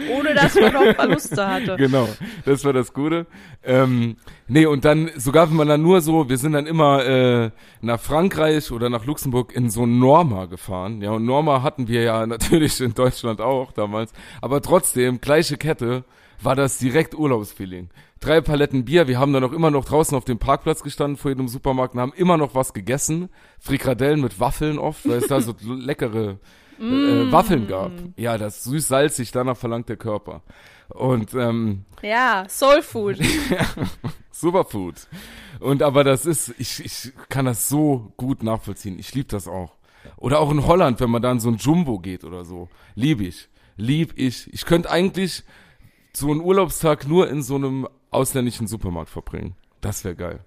ohne dass man noch Verluste hatte. genau, das war das Gute. Ähm, nee, und dann, sogar wenn man dann nur so, wir sind dann immer äh, nach Frankreich oder nach Luxemburg in so Norma gefahren. Ja, und Norma hatten wir ja natürlich in Deutschland auch damals. Aber trotzdem, gleiche Kette, war das direkt Urlaubsfeeling. Drei Paletten Bier, wir haben dann auch immer noch draußen auf dem Parkplatz gestanden vor jedem Supermarkt und haben immer noch was gegessen. Frikadellen mit Waffeln oft, weil es da so leckere äh, Waffeln gab. Ja, das süß-salzig, danach verlangt der Körper. Und ähm, Ja, Soul Food. Superfood. Und aber das ist, ich, ich kann das so gut nachvollziehen. Ich liebe das auch. Oder auch in Holland, wenn man da in so ein Jumbo geht oder so. Lieb ich. Lieb ich. Ich könnte eigentlich so einen Urlaubstag nur in so einem ausländischen Supermarkt verbringen. Das wäre geil.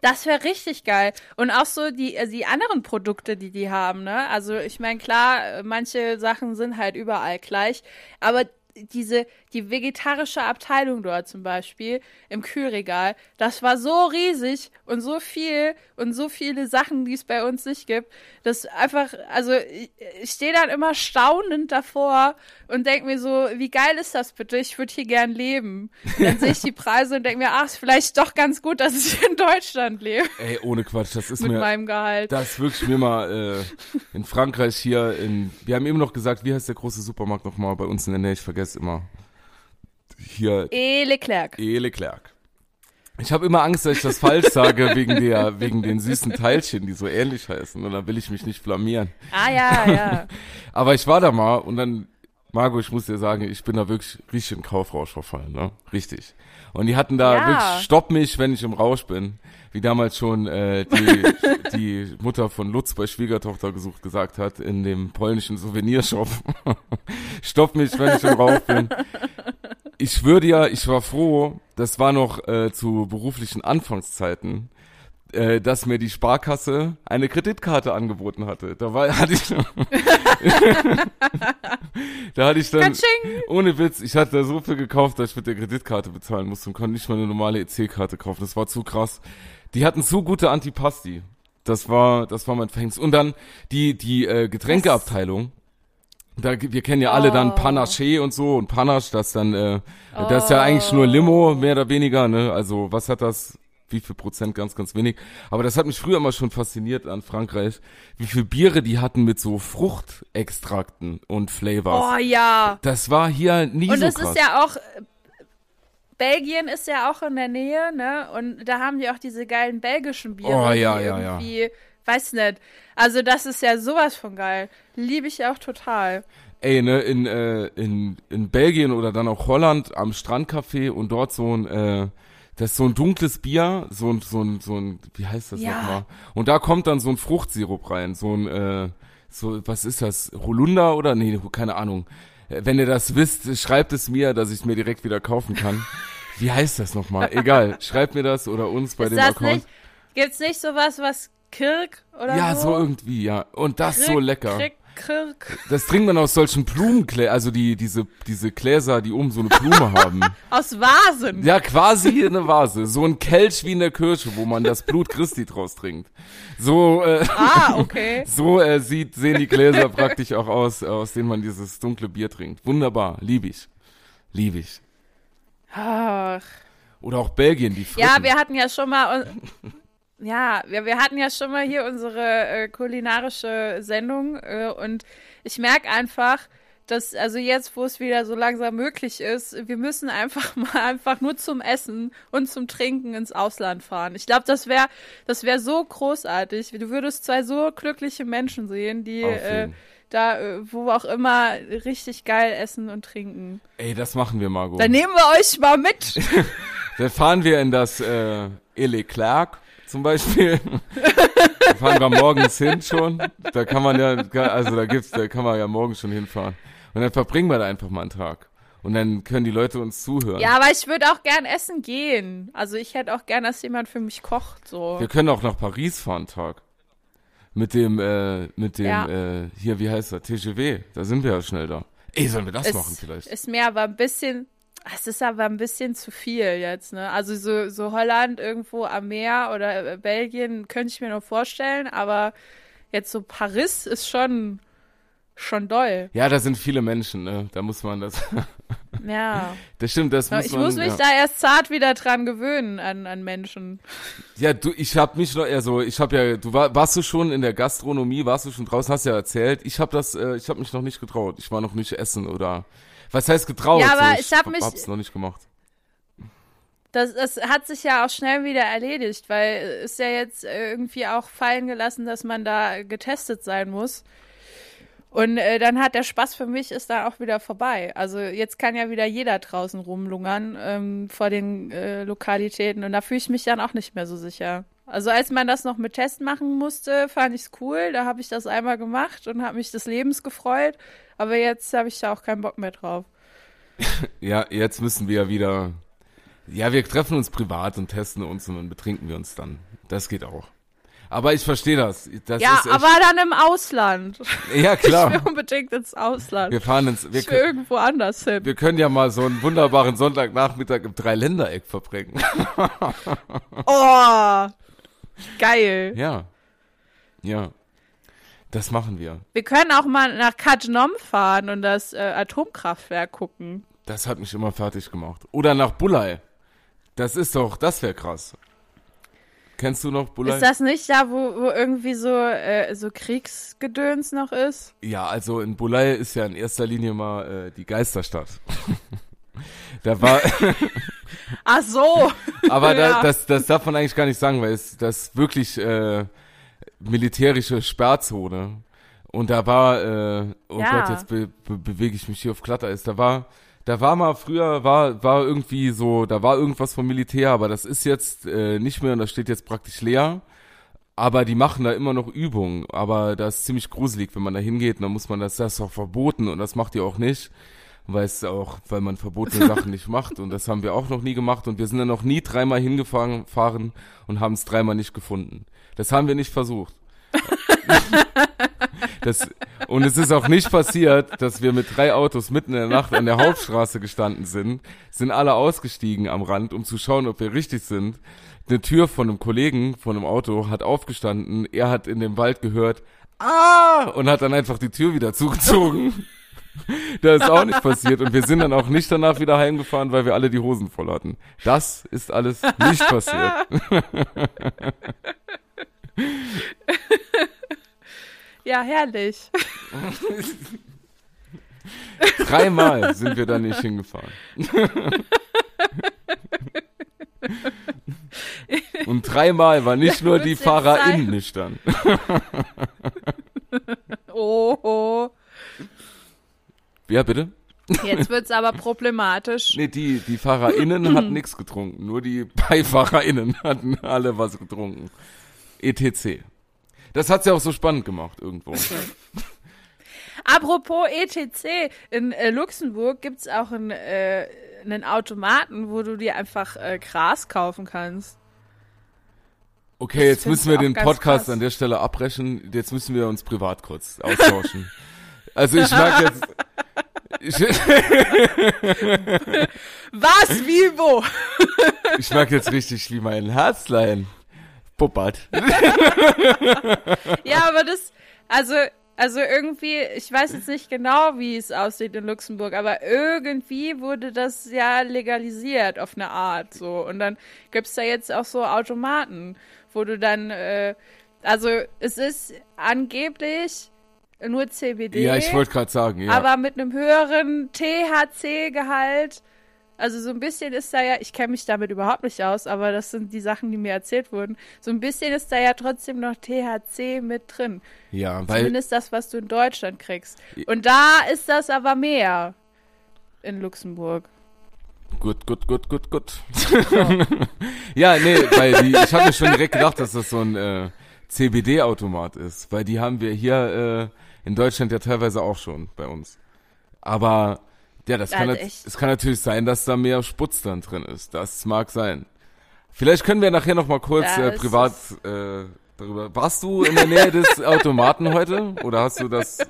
Das wäre richtig geil. Und auch so die, äh, die anderen Produkte, die die haben, ne? Also ich meine, klar, äh, manche Sachen sind halt überall gleich, aber diese, die vegetarische Abteilung dort zum Beispiel im Kühlregal, das war so riesig und so viel und so viele Sachen, die es bei uns nicht gibt. Das einfach, also ich, ich stehe dann immer staunend davor und denke mir so, wie geil ist das bitte? Ich würde hier gern leben. Und dann sehe ich die Preise und denke mir, ach, ist vielleicht doch ganz gut, dass ich in Deutschland lebe. Ey, ohne Quatsch, das ist mit mir. meinem Gehalt. Das ist wirklich mir mal äh, in Frankreich hier in. Wir haben eben noch gesagt, wie heißt der große Supermarkt nochmal bei uns in der Nähe? Ich vergesse immer. Hier E. Leclerc. E. Leclerc. Ich habe immer Angst, dass ich das falsch sage wegen der wegen den süßen Teilchen, die so ähnlich heißen. Und dann will ich mich nicht blamieren. Ah ja, ja. Aber ich war da mal und dann, Margot, ich muss dir sagen, ich bin da wirklich richtig in Kaufrausch verfallen, ne? Richtig. Und die hatten da Ja. wirklich, stopp mich, wenn ich im Rausch bin. Wie damals schon äh, die, die Mutter von Lutz bei Schwiegertochter gesucht gesagt hat, in dem polnischen Souvenirshop. stopp mich, wenn ich im Rausch bin. Ich würde ja, ich war froh, das war noch äh, zu beruflichen Anfangszeiten, äh, dass mir die Sparkasse eine Kreditkarte angeboten hatte. Da war, hatte ich, da hatte ich dann, Katsching! ohne Witz, ich hatte da so viel gekauft, dass ich mit der Kreditkarte bezahlen musste und konnte nicht mal eine normale EC-Karte kaufen. Das war zu krass. Die hatten so gute Antipasti. Das war, das war mein Verhängnis. Und dann die, die äh, Getränkeabteilung. Da, wir kennen ja alle dann Oh. Panache und so und Panache, das dann, äh, das ist ja eigentlich nur Limo, mehr oder weniger, ne? Also, was hat das? Wie viel Prozent? Ganz, ganz wenig. Aber das hat mich früher immer schon fasziniert an Frankreich, wie viel Biere die hatten mit so Fruchtextrakten und Flavors. Oh ja. Das war hier nie Und so es krass. ist ja auch, Belgien ist ja auch in der Nähe, ne? Und da haben die auch diese geilen belgischen Biere. Oh, ja, ja, ja. weiß nicht. Also das ist ja sowas von geil. Liebe ich auch total. Ey, ne, in, äh, in, in Belgien oder dann auch Holland am Strandcafé und dort so ein, äh, das ist so ein dunkles Bier, so ein, so ein, so ein, wie heißt das Ja. nochmal? Und da kommt dann so ein Fruchtsirup rein, so ein, äh, so, was ist das? Holunder oder? Nee, keine Ahnung. Wenn ihr das wisst, schreibt es mir, dass ich es mir direkt wieder kaufen kann. Wie heißt das nochmal? Egal, schreibt mir das oder uns bei ist dem das Account. nicht, gibt's nicht sowas, was Kirk oder ja, so? so irgendwie, ja. Und das so Kirk, lecker. Kirk, Kirk. Das trinkt man aus solchen Blumengläsern, also die, diese, diese Gläser, die oben so eine Blume haben. Aus Vasen. Ja, quasi eine Vase. So ein Kelch wie in der Kirche, wo man das Blut Christi draus trinkt. So, äh, Ah, okay. so äh, sieht, sehen die Gläser praktisch auch aus, aus denen man dieses dunkle Bier trinkt. Wunderbar, lieb ich. Lieb ich. Ach. Oder auch Belgien, die Fritten. Ja, wir hatten ja schon mal. Ja, wir, wir hatten ja schon mal hier unsere äh, kulinarische Sendung äh, und ich merke einfach, dass, also jetzt, wo es wieder so langsam möglich ist, wir müssen einfach mal einfach nur zum Essen und zum Trinken ins Ausland fahren. Ich glaube, das wäre das wäre so großartig. Du würdest zwei so glückliche Menschen sehen, die äh, da, äh, wo auch immer, richtig geil essen und trinken. Ey, das machen wir, Margot. Dann nehmen wir euch mal mit. Dann fahren wir in das äh, Ele Clark zum Beispiel. da fahren wir morgens hin schon. Da kann man ja, also da gibt's, da kann man ja morgen schon hinfahren. Und dann verbringen wir da einfach mal einen Tag. Und dann können die Leute uns zuhören. Ja, aber ich würde auch gern essen gehen. Also ich hätte auch gern, dass jemand für mich kocht. So. Wir können auch nach Paris fahren Tag. Mit dem, äh, mit dem, Ja. äh, hier, wie heißt der? TGW. Da sind wir ja schnell da. Ey, sollen wir das Es machen vielleicht? Ist mir aber ein bisschen, es ist aber ein bisschen zu viel jetzt, ne? Also so, so Holland irgendwo am Meer oder äh, Belgien könnte ich mir noch vorstellen, aber jetzt so Paris ist schon, schon doll. Ja, da sind viele Menschen, ne? Da muss man das. Ja. das stimmt, das muss ich man. muss mich ja. da erst zart wieder dran gewöhnen an, an Menschen. Ja, du, ich hab mich noch eher so, ich hab ja, du war, warst du schon in der Gastronomie, warst du schon draußen, hast ja erzählt. Ich hab das, äh, ich hab mich noch nicht getraut. Ich war noch nicht essen oder, was heißt getraut? Ja, aber so, ich hab mich- hab's noch nicht gemacht. Das, das hat sich ja auch schnell wieder erledigt, weil es ist ja jetzt irgendwie auch fallen gelassen, dass man da getestet sein muss. Und äh, dann hat der Spaß für mich ist da auch wieder vorbei. Also jetzt kann ja wieder jeder draußen rumlungern ähm, vor den äh, Lokalitäten und da fühle ich mich dann auch nicht mehr so sicher. Also als man das noch mit Test machen musste, fand ich's cool. Da habe ich das einmal gemacht und habe mich des Lebens gefreut. Aber jetzt habe ich da auch keinen Bock mehr drauf. Ja, jetzt müssen wir wieder, ja, wir treffen uns privat und testen uns und dann betrinken wir uns dann. Das geht auch. Aber ich verstehe das. das ja, aber dann im Ausland. ja Ich will klar. unbedingt ins Ausland. Wir fahren ins, wir, ich will können, irgendwo anders hin. wir können ja mal so einen wunderbaren Sonntagnachmittag im Dreiländereck verbringen. Oh, geil. Ja. Ja. Das machen wir. Wir können auch mal nach Kajnom fahren und das äh, Atomkraftwerk gucken. Das hat mich immer fertig gemacht. Oder nach Bulai. Das ist doch, das wäre krass. Kennst du noch Bulai? Ist das nicht da, wo, wo irgendwie so, äh, so Kriegsgedöns noch ist? Ja, also in Bulai ist ja in erster Linie mal äh, die Geisterstadt. da war, Ach so. aber da, Ja. das, das darf man eigentlich gar nicht sagen, weil es das wirklich äh, militärische Sperrzone. Und da war, äh, oh Ja. Gott, jetzt be be bewege ich mich hier auf Glatteis. Da war, da war mal früher, war, war irgendwie so, da war irgendwas vom Militär, aber das ist jetzt äh, nicht mehr und das steht jetzt praktisch leer. Aber die machen da immer noch Übungen. Aber das ist ziemlich gruselig, wenn man da hingeht. Und dann muss man das, das ist auch verboten und das macht ihr auch nicht. Weil es auch, weil man verbotene Sachen nicht macht. Und das haben wir auch noch nie gemacht. Und wir sind dann noch nie dreimal hingefahren fahren und haben es dreimal nicht gefunden. Das haben wir nicht versucht. Das, und es ist auch nicht passiert, dass wir mit drei Autos mitten in der Nacht an der Hauptstraße gestanden sind, sind alle ausgestiegen am Rand, um zu schauen, ob wir richtig sind. Eine Tür von einem Kollegen von einem Auto hat aufgestanden, er hat in dem Wald gehört, ah, und hat dann einfach die Tür wieder zugezogen. Das ist auch nicht passiert und wir sind dann auch nicht danach wieder heimgefahren, weil wir alle die Hosen voll hatten. Das ist alles nicht passiert. Ja, herrlich. Dreimal sind wir da nicht hingefahren. Und dreimal war nicht Ja, nur die FahrerInnen sein? nüchtern. Oh, oh. Ja, bitte? Jetzt wird's aber problematisch. Nee, die, die FahrerInnen hatten nichts getrunken. Nur die BeifahrerInnen hatten alle was getrunken. ETC. Das hat's ja auch so spannend gemacht irgendwo. Apropos ETC, in äh, Luxemburg gibt's auch einen, äh, einen Automaten, wo du dir einfach äh, Gras kaufen kannst. Okay, jetzt find's müssen wir den Podcast krass. an der Stelle abbrechen. Jetzt müssen wir uns privat kurz austauschen. Also ich merke jetzt, ich, Was, wie, wo? ich merke jetzt richtig, wie mein Herzlein puppert. Ja, aber das, also, also irgendwie, ich weiß jetzt nicht genau, wie es aussieht in Luxemburg, aber irgendwie wurde das ja legalisiert auf eine Art so. Und dann gibt's da jetzt auch so Automaten, wo du dann, äh, also es ist angeblich nur CBD. Ja, ich wollte gerade sagen, ja. aber mit einem höheren THC-Gehalt. Also so ein bisschen ist da ja, ich kenne mich damit überhaupt nicht aus, aber das sind die Sachen, die mir erzählt wurden. So ein bisschen ist da ja trotzdem noch THC mit drin. ja, weil Zumindest das, was du in Deutschland kriegst. Und da ist das aber mehr in Luxemburg. Gut, gut, gut, gut, gut. ja, nee, weil die, ich habe mir schon direkt gedacht, dass das so ein äh, CBD-Automat ist, weil die haben wir hier äh, in Deutschland ja teilweise auch schon bei uns. Aber ja, das kann, Also nat- echt? es kann natürlich sein, dass da mehr Sputz dann drin ist. Das mag sein. Vielleicht können wir nachher noch mal kurz Ja, äh, privat äh, darüber. Warst du in der Nähe des Automaten heute oder hast du das?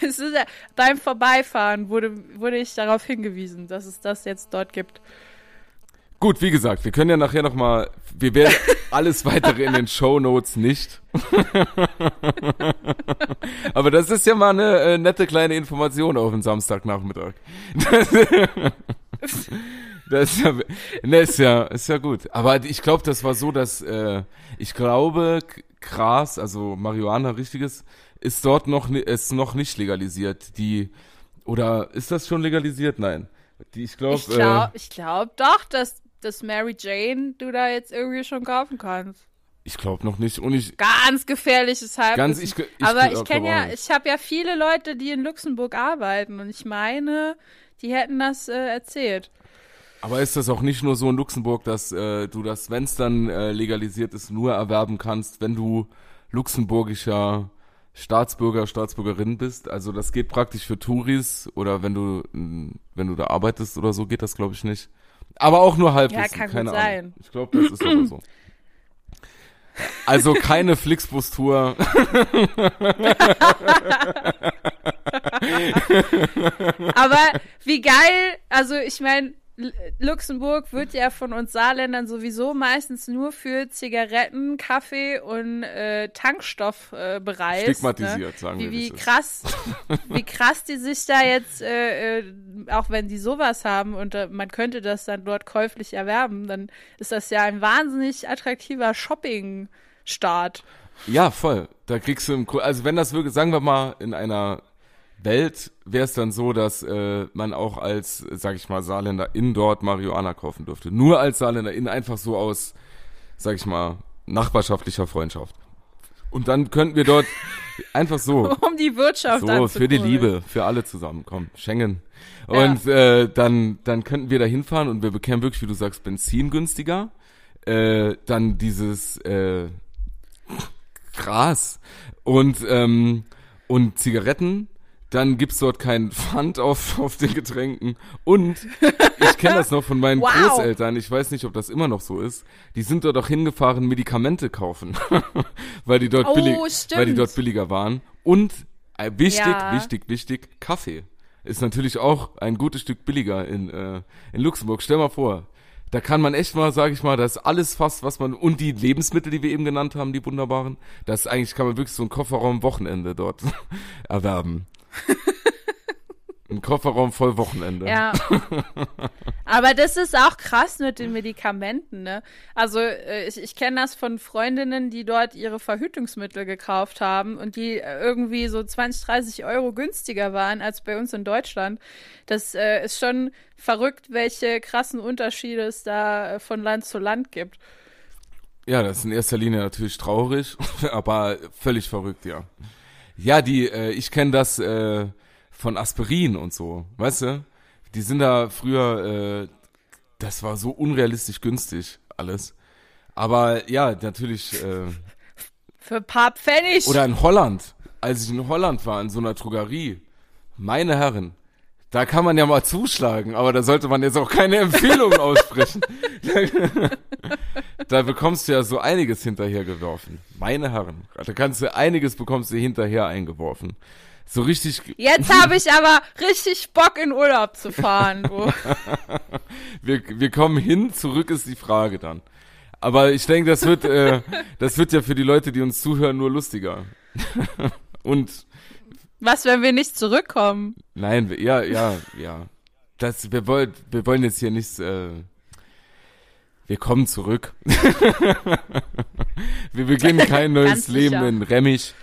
Ja, beim Vorbeifahren wurde, wurde ich darauf hingewiesen, dass es das jetzt dort gibt. Gut, wie gesagt, wir können ja nachher noch mal, wir werden alles weitere in den Show Notes nicht. Aber das ist ja mal eine äh, nette kleine Information auf den Samstagnachmittag. Das ist ja, ne, ist ja, ist ja gut. Aber ich glaube, das war so, dass äh, ich glaube, Gras, also Marihuana, richtiges, ist dort noch, ist noch nicht legalisiert. Die oder ist das schon legalisiert? Nein. Die, ich glaube, Ich glaube ich glaub doch, dass, dass Mary Jane du da jetzt irgendwie schon kaufen kannst. Ich glaube noch nicht. Und ich, Ganz gefährliches Halbwissen. Ganz- ich- ich- Aber ich ich kenne ja, ich habe ja viele Leute, die in Luxemburg arbeiten und ich meine, die hätten das äh, erzählt. aber ist das auch nicht nur so in Luxemburg, dass äh, du das, wenn es dann äh, legalisiert ist, nur erwerben kannst, wenn du luxemburgischer Staatsbürger, Staatsbürgerin bist? Also das geht praktisch für Touris oder wenn du, wenn du da arbeitest oder so, geht das glaube ich nicht. Aber auch nur Halbwissen, Ja, kann gut keine Ahnung. sein. Ich glaube, das ist aber so. Also keine Flixbus-Tour. Aber wie geil, also ich meine, Luxemburg wird ja von uns Saarländern sowieso meistens nur für Zigaretten, Kaffee und äh, Tankstoff äh, bereist. Stigmatisiert, ne? sagen wie, wir, wie krass, wie krass die sich da jetzt, äh, äh, auch wenn die sowas haben und äh, man könnte das dann dort käuflich erwerben, dann ist das ja ein wahnsinnig attraktiver Shopping-Start. Ja, voll. Da kriegst du im also wenn das wirklich, sagen wir mal, in einer Welt wäre es dann so, dass äh, man auch als, sag ich mal, Saarländer in dort Marihuana kaufen dürfte. Nur als Saarländer in einfach so aus, sag ich mal, nachbarschaftlicher Freundschaft. Und dann könnten wir dort einfach so, Um die Wirtschaft so für die. Liebe, für alle zusammen, komm, Schengen. Und äh, dann, dann könnten wir da hinfahren und wir bekämen wirklich, wie du sagst, Benzin günstiger. Äh, dann dieses äh, Gras und, ähm, und Zigaretten. Dann gibt's dort keinen Pfand auf, auf den Getränken. Und ich kenne das noch von meinen Wow. Großeltern. Ich weiß nicht, ob das immer noch so ist. Die sind dort auch hingefahren, Medikamente kaufen. weil, die dort Oh, billig, weil die dort billiger waren. Und äh, wichtig, Ja. wichtig, wichtig, Kaffee. Ist natürlich auch ein gutes Stück billiger in, äh, in Luxemburg. Stell mal vor, da kann man echt mal, sag ich mal, das ist alles fast, was man, und die Lebensmittel, die wir eben genannt haben, die wunderbaren, das eigentlich, kann man wirklich so ein Kofferraum-Wochenende dort erwerben. Ein Kofferraum voll Wochenende. Ja. Aber das ist auch krass mit den Medikamenten, ne? Also äh, ich, ich kenne das von Freundinnen, die dort ihre Verhütungsmittel gekauft haben und die äh, irgendwie so 20, 30 Euro günstiger waren als bei uns in Deutschland. Das äh, ist schon verrückt, welche krassen Unterschiede es da äh, von Land zu Land gibt. Ja, das ist in erster Linie natürlich traurig, aber völlig verrückt, ja. Ja, die, äh, ich kenne das äh, von Aspirin und so, weißt du? Die sind da früher, äh, das war so unrealistisch günstig, alles. Aber ja, natürlich, äh, Für ein paar Pfennig. oder in Holland, als ich in Holland war, in so einer Drogerie, meine Herren, da kann man ja mal zuschlagen, aber da sollte man jetzt auch keine Empfehlungen aussprechen. da bekommst du ja so einiges hinterhergeworfen. Meine Herren, da kannst du einiges bekommst du hinterher eingeworfen. So richtig, Jetzt habe ich aber richtig Bock in Urlaub zu fahren. Du. wir, wir kommen hin, zurück ist die Frage dann. Aber ich denke, das wird, äh, das wird ja für die Leute, die uns zuhören, nur lustiger. Und Was, wenn wir nicht zurückkommen? Nein, ja, ja, ja. Das, wir wollen, wir wollen jetzt hier nichts, äh, wir kommen zurück. wir beginnen kein neues Ganz Leben sicher. in Remmich.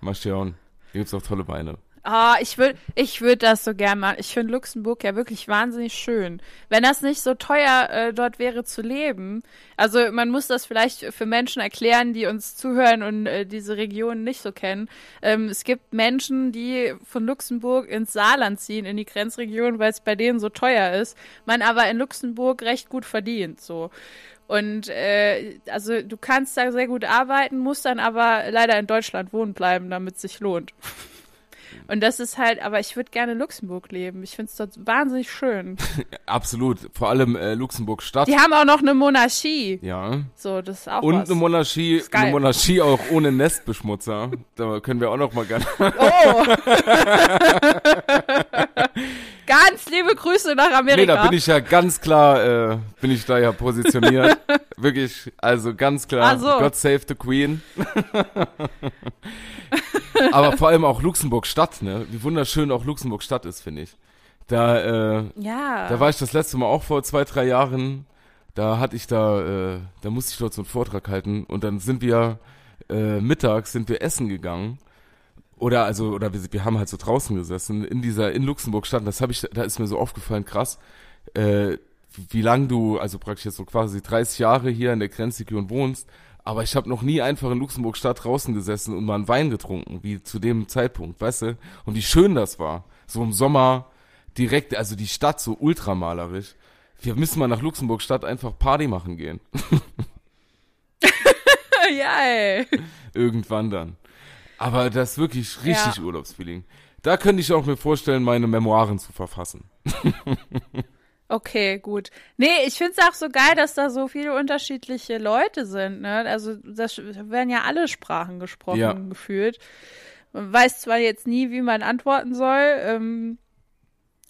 Mal schauen. Hier gibt's auch tolle Weine. Ah, ich würde ich würd das so gern machen. Ich finde Luxemburg ja wirklich wahnsinnig schön. Wenn das nicht so teuer äh, dort wäre zu leben. Also man muss das vielleicht für Menschen erklären, die uns zuhören und äh, diese Region nicht so kennen. Ähm, es gibt Menschen, die von Luxemburg ins Saarland ziehen, in die Grenzregion, weil es bei denen so teuer ist. Man aber in Luxemburg recht gut verdient. So. Und äh, also du kannst da sehr gut arbeiten, musst dann aber leider in Deutschland wohnen bleiben, damit es sich lohnt. Und das ist halt, aber ich würde gerne in Luxemburg leben. Ich finde es dort wahnsinnig schön. Absolut. Vor allem äh, Luxemburg Stadt. Die haben auch noch eine Monarchie. Ja. So, das ist auch Und was. eine Monarchie, eine Monarchie auch ohne Nestbeschmutzer. Da können wir auch noch mal gerne. Oh! Ganz liebe Grüße nach Amerika. Nee, da bin ich ja ganz klar, äh, bin ich da ja positioniert. Wirklich, also ganz klar, so. God save the Queen. Aber vor allem auch Luxemburg Stadt, ne? Wie wunderschön auch Luxemburg Stadt ist, finde ich. Da, äh, ja. da war ich das letzte Mal auch vor zwei, drei Jahren. Da hatte ich da, äh, da musste ich dort so einen Vortrag halten und dann sind wir äh, mittags sind wir essen gegangen. Oder also, oder wir, wir haben halt so draußen gesessen in dieser, in Luxemburg Stadt. Das habe ich, da ist mir so aufgefallen, krass, äh, wie lang du, also praktisch jetzt so quasi 30 Jahre hier in der Grenzregion wohnst. Aber ich habe noch nie einfach in Luxemburg Stadt draußen gesessen und mal einen Wein getrunken, wie zu dem Zeitpunkt, weißt du? Und wie schön das war. So im Sommer direkt, also die Stadt so ultramalerisch. Wir müssen mal nach Luxemburg Stadt einfach Party machen gehen. ja, ey. Irgendwann dann. Aber das ist wirklich richtig Ja. Urlaubsfeeling. Da könnte ich auch mir vorstellen, meine Memoiren zu verfassen. Okay, gut. Nee, ich find's auch so geil, dass da so viele unterschiedliche Leute sind. Ne? Also das werden ja alle Sprachen gesprochen, Ja. gefühlt. Man weiß zwar jetzt nie, wie man antworten soll. Ähm,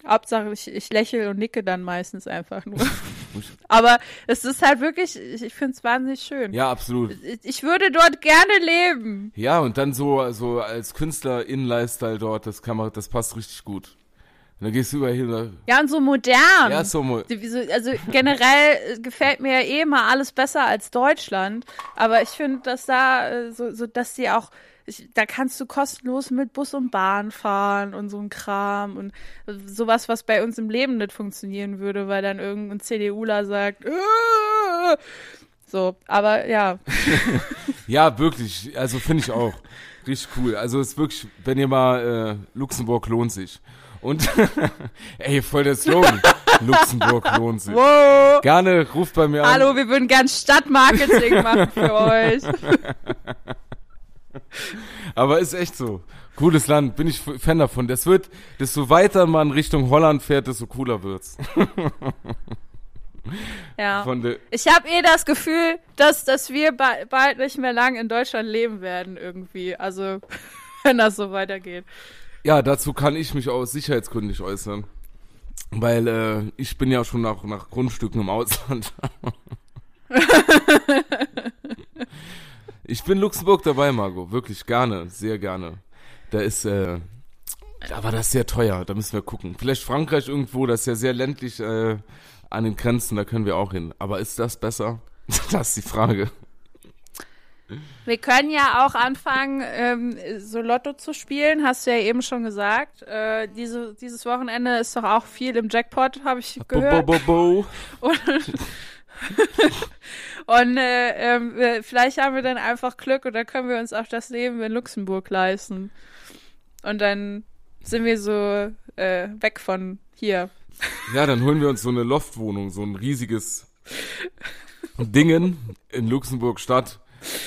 Hauptsache, ich, ich lächle und nicke dann meistens einfach nur. Aber es ist halt wirklich, ich, ich find's wahnsinnig schön. Ja, absolut. Ich, ich würde dort gerne leben. Ja, und dann so, so als Künstler in Lifestyle dort, das kann man, das passt richtig gut. Und dann gehst du überall hin. Ja, und so modern. Ja, so mo- Die- wieso- Also generell äh, gefällt mir ja eh immer alles besser als Deutschland. Aber ich finde, dass da äh, so, so, dass die auch, ich, da kannst du kostenlos mit Bus und Bahn fahren und so ein Kram und äh, sowas, was bei uns im Leben nicht funktionieren würde, weil dann irgendein CDUler sagt, äh, so, aber ja, Ja, wirklich. Also finde ich auch. Richtig cool. Also ist wirklich, wenn ihr mal, äh, Luxemburg lohnt sich. Und, ey, voll der Slogan. Luxemburg lohnt sich. wow. Gerne, ruft bei mir an. Hallo, wir würden gern Stadtmarketing machen für euch. Aber ist echt so. Cooles Land, bin ich Fan davon. Das wird, desto weiter man Richtung Holland fährt, desto cooler wird's. Ja. Ich habe eh das Gefühl, dass, dass wir ba bald nicht mehr lang in Deutschland leben werden irgendwie. Also, wenn das so weitergeht. Ja, dazu kann ich mich aus Sicherheitsgründen nicht äußern. Weil äh, ich bin ja schon nach, nach Grundstücken im Ausland. ich bin Luxemburg dabei, Margot. Wirklich gerne, sehr gerne. Da ist, äh, aber das ist sehr teuer, da müssen wir gucken. Vielleicht Frankreich irgendwo, das ist ja sehr ländlich äh, an den Grenzen, da können wir auch hin. Aber ist das besser? das ist die Frage. Wir können ja auch anfangen, ähm, so Lotto zu spielen, hast du ja eben schon gesagt. Äh, diese, dieses Wochenende ist doch auch viel im Jackpot, habe ich Bo, gehört. bo, bo, bo. Und äh, ähm, wir- vielleicht haben wir dann einfach Glück und dann können wir uns auch das Leben in Luxemburg leisten. Und dann sind wir so äh, weg von hier. Ja, dann holen wir uns so eine Loftwohnung, so ein riesiges Dingen in Luxemburg Stadt.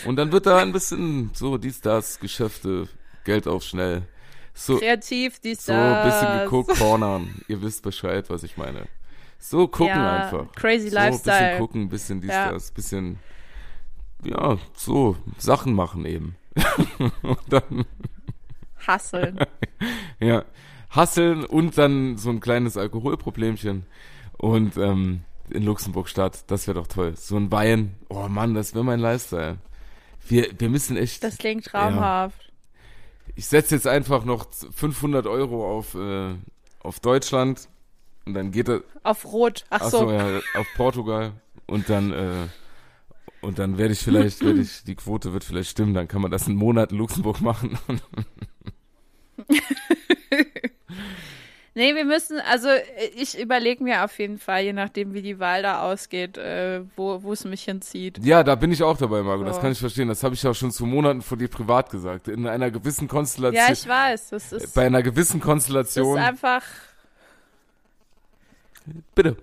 Und dann wird da ein bisschen so dies, das, Geschäfte, Geld auf schnell. So, Kreativ, dies, so ein bisschen das. geguckt, cornern. Ihr wisst Bescheid, was ich meine. So gucken Ja, einfach. crazy so, ein Lifestyle. bisschen gucken, ein bisschen dies, Ja. das, bisschen, ja, so, Sachen machen eben. und dann, Hasseln. Ja, hasseln und dann so ein kleines Alkoholproblemchen. Und ähm, in Luxemburg Stadt, das wäre doch toll. So ein Wein, oh Mann, das wäre mein Lifestyle. Wir, wir müssen echt, Das klingt traumhaft. ich setze jetzt einfach noch 500 Euro auf, äh, auf Deutschland und dann geht er, Auf Rot. Ach, ach so. so, ja, auf Portugal und dann, äh, und dann werde ich vielleicht, werde ich, die Quote wird vielleicht stimmen, dann kann man das einen Monat in Luxemburg machen. Nee, wir müssen, also äh, ich überlege mir auf jeden Fall, je nachdem wie die Wahl da ausgeht, äh, wo es mich hinzieht. Ja, da bin ich auch dabei, Marco. Das So. kann ich verstehen. Das habe ich ja schon zu Monaten vor dir privat gesagt. In einer gewissen Konstellation. Ja, ich weiß. Das ist, bei einer gewissen das ist Konstellation. einfach. Bitte.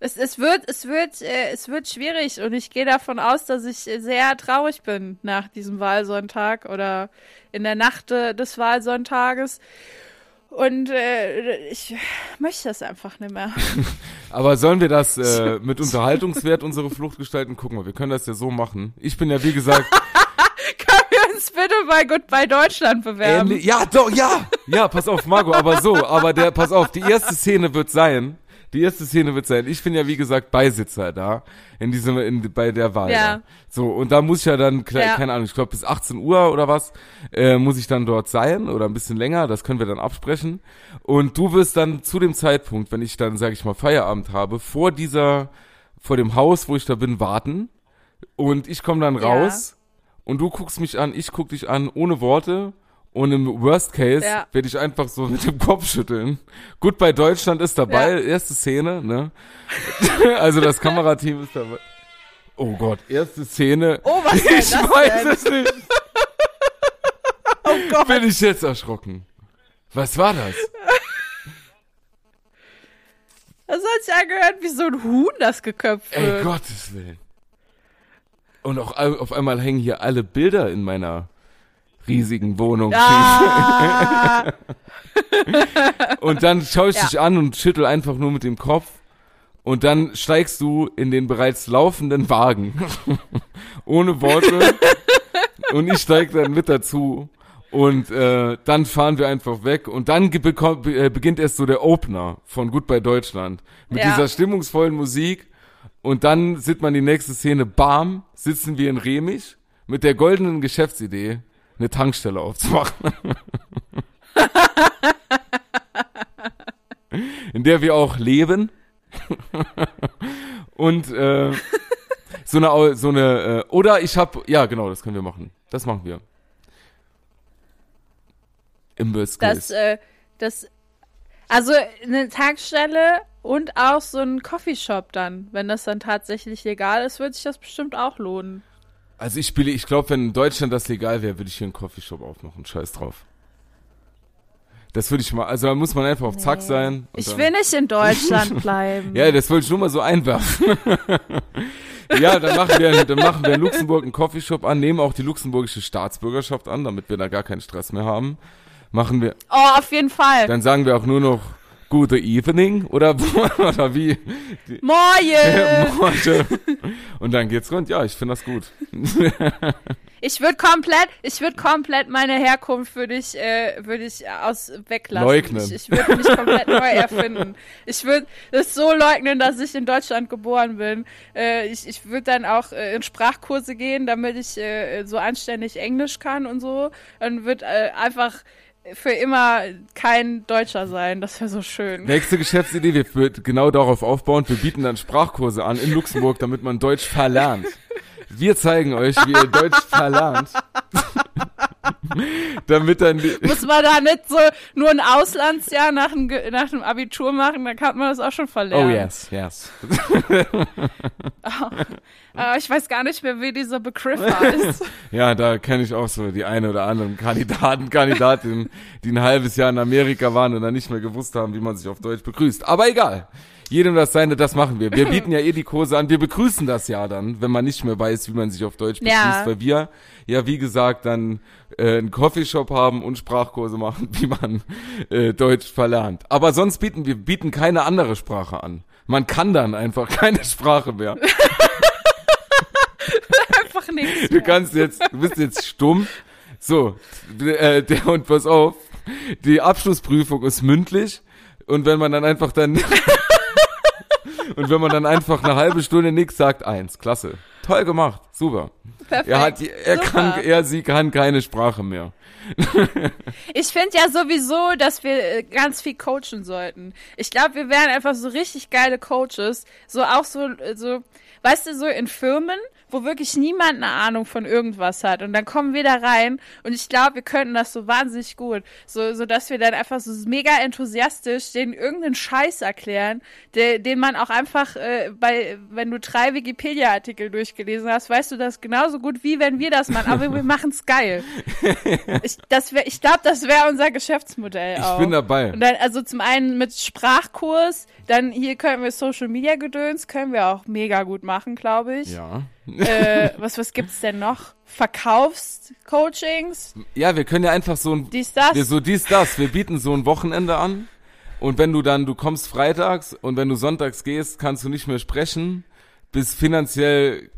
Es, es wird, es wird, äh, es wird schwierig und ich gehe davon aus, dass ich sehr traurig bin nach diesem Wahlsonntag oder in der Nacht äh, des Wahlsonntages. Und äh, ich möchte das einfach nicht mehr. Aber sollen wir das äh, mit Unterhaltungswert unsere Flucht gestalten? Guck mal, wir können das ja so machen. Ich bin ja wie gesagt. Können wir uns bitte bei Goodbye Deutschland bewerben? ähnlich- ja, doch, ja. Ja, pass auf, Marco, aber so. Aber der, pass auf, die erste Szene wird sein. Die erste Szene wird sein. Ich bin ja wie gesagt Beisitzer da in diesem in, bei der Wahl. Ja. Da. So und da muss ich ja dann Ja. keine Ahnung, ich glaube bis 18 Uhr oder was äh, muss ich dann dort sein oder ein bisschen länger. Das können wir dann absprechen. Und du wirst dann zu dem Zeitpunkt, wenn ich dann sage ich mal Feierabend habe, vor dieser vor dem Haus, wo ich da bin, warten. Und ich komme dann Ja. raus und du guckst mich an, ich guck dich an, ohne Worte. Und im Worst Case Ja. werde ich einfach so mit dem Kopf schütteln. Gut, bei Deutschland ist dabei, Ja. erste Szene, ne? also das Kamerateam ist dabei. Oh Gott, erste Szene. Oh, was ich weiß denn? es nicht. Oh Gott. Bin ich jetzt erschrocken. Was war das? Das hat sich angehört, wie so ein Huhn, das geköpft Ey, wird. Gottes Willen. Und auch auf einmal hängen hier alle Bilder in meiner riesigen Wohnung. Ah, Und dann schaue ich Ja. dich an und schüttel einfach nur mit dem Kopf. Und dann steigst du in den bereits laufenden Wagen. Ohne Worte. und ich steig dann mit dazu. Und äh, dann fahren wir einfach weg. Und dann bekommt, be- äh, beginnt erst so der Opener von Goodbye Deutschland. Mit Ja. dieser stimmungsvollen Musik. Und dann sieht man die nächste Szene. Bam, sitzen wir in Remich mit der goldenen Geschäftsidee, eine Tankstelle aufzumachen. in der wir auch leben. Und äh, so eine, so eine, äh, oder ich hab, ja genau, das können wir machen. Das machen wir. Im Worst das, äh, das, also eine Tankstelle und auch so ein Coffeeshop dann. Wenn das dann tatsächlich legal ist, wird sich das bestimmt auch lohnen. Also ich spiele, ich glaube, wenn in Deutschland das legal wäre, würde ich hier einen Coffeeshop aufmachen. Scheiß drauf. Das würde ich mal, also da muss man einfach auf Zack sein. Ich will nicht in Deutschland bleiben. Ja, das wollte ich nur mal so einwerfen. ja, dann machen wir, dann machen wir in Luxemburg einen Coffeeshop an, nehmen auch die luxemburgische Staatsbürgerschaft an, damit wir da gar keinen Stress mehr haben. Machen wir, Oh, auf jeden Fall. dann sagen wir auch nur noch Gute Evening oder, oder wie? Moin! Morte. Und dann geht's rund. Ja, ich finde das gut. Ich würde komplett, ich würde komplett meine Herkunft würde ich, äh, würde ich aus weglassen. Leugnen. Ich, ich würde mich komplett neu erfinden. Ich würde das so leugnen, dass ich in Deutschland geboren bin. Äh, ich ich würde dann auch äh, in Sprachkurse gehen, damit ich äh, so anständig Englisch kann und so. Und würde äh, einfach für immer kein Deutscher sein. Das wäre so schön. Nächste Geschäftsidee, wir wird genau darauf aufbauen. Wir bieten dann Sprachkurse an in Luxemburg, damit man Deutsch verlernt. Wir zeigen euch, wie ihr Deutsch verlernt. damit dann Muss man da nicht so nur ein Auslandsjahr nach dem, nach dem Abitur machen, dann kann man das auch schon Oh verlernen. yes, yes. Aber ich weiß gar nicht mehr, wie dieser Begriff heißt. Ja, da kenne ich auch so die eine oder anderen Kandidaten, Kandidatinnen, die ein halbes Jahr in Amerika waren und dann nicht mehr gewusst haben, wie man sich auf Deutsch begrüßt. Aber egal. Jedem das seine, das machen wir. Wir bieten ja eh die Kurse an. Wir begrüßen das ja dann, wenn man nicht mehr weiß, wie man sich auf Deutsch begrüßt, Ja. weil wir ja, wie gesagt, dann äh, einen Coffeeshop haben und Sprachkurse machen, wie man äh, Deutsch verlernt. Aber sonst bieten wir bieten keine andere Sprache an. Man kann dann einfach keine Sprache mehr. Einfach nichts. Du kannst jetzt, du bist jetzt stumm. So, äh, der und pass auf, die Abschlussprüfung ist mündlich und wenn man dann einfach dann und wenn man dann einfach eine halbe Stunde nichts sagt, eins, klasse, toll gemacht, super. Perfekt. Er hat, er Super. kann, er, sie kann keine Sprache mehr. Ich finde ja sowieso, dass wir äh, ganz viel coachen sollten. Ich glaube, wir wären einfach so richtig geile Coaches. So auch so, äh, so, weißt du, so in Firmen, wo wirklich niemand eine Ahnung von irgendwas hat. Und dann kommen wir da rein und ich glaube, wir könnten das so wahnsinnig gut. So, so dass wir dann einfach so mega enthusiastisch denen irgendeinen Scheiß erklären, der, den man auch einfach äh, bei, wenn du drei Wikipedia-Artikel durchgelesen hast, weißt du das genauso gut, wie wenn wir das machen. Aber wir machen's geil. Ich, das wär, ich glaube, das wäre unser Geschäftsmodell Ich auch. bin dabei. Und dann, also zum einen mit Sprachkurs, dann hier können wir Social Media Gedöns, können wir auch mega gut machen, glaube ich. Ja. Äh, was, was gibt's denn noch? Verkaufscoachings, Ja, wir können ja einfach so ein, dies, das. wir so dies, das, wir bieten so ein Wochenende an und wenn du dann, du kommst freitags und wenn du sonntags gehst, kannst du nicht mehr sprechen, bist finanziell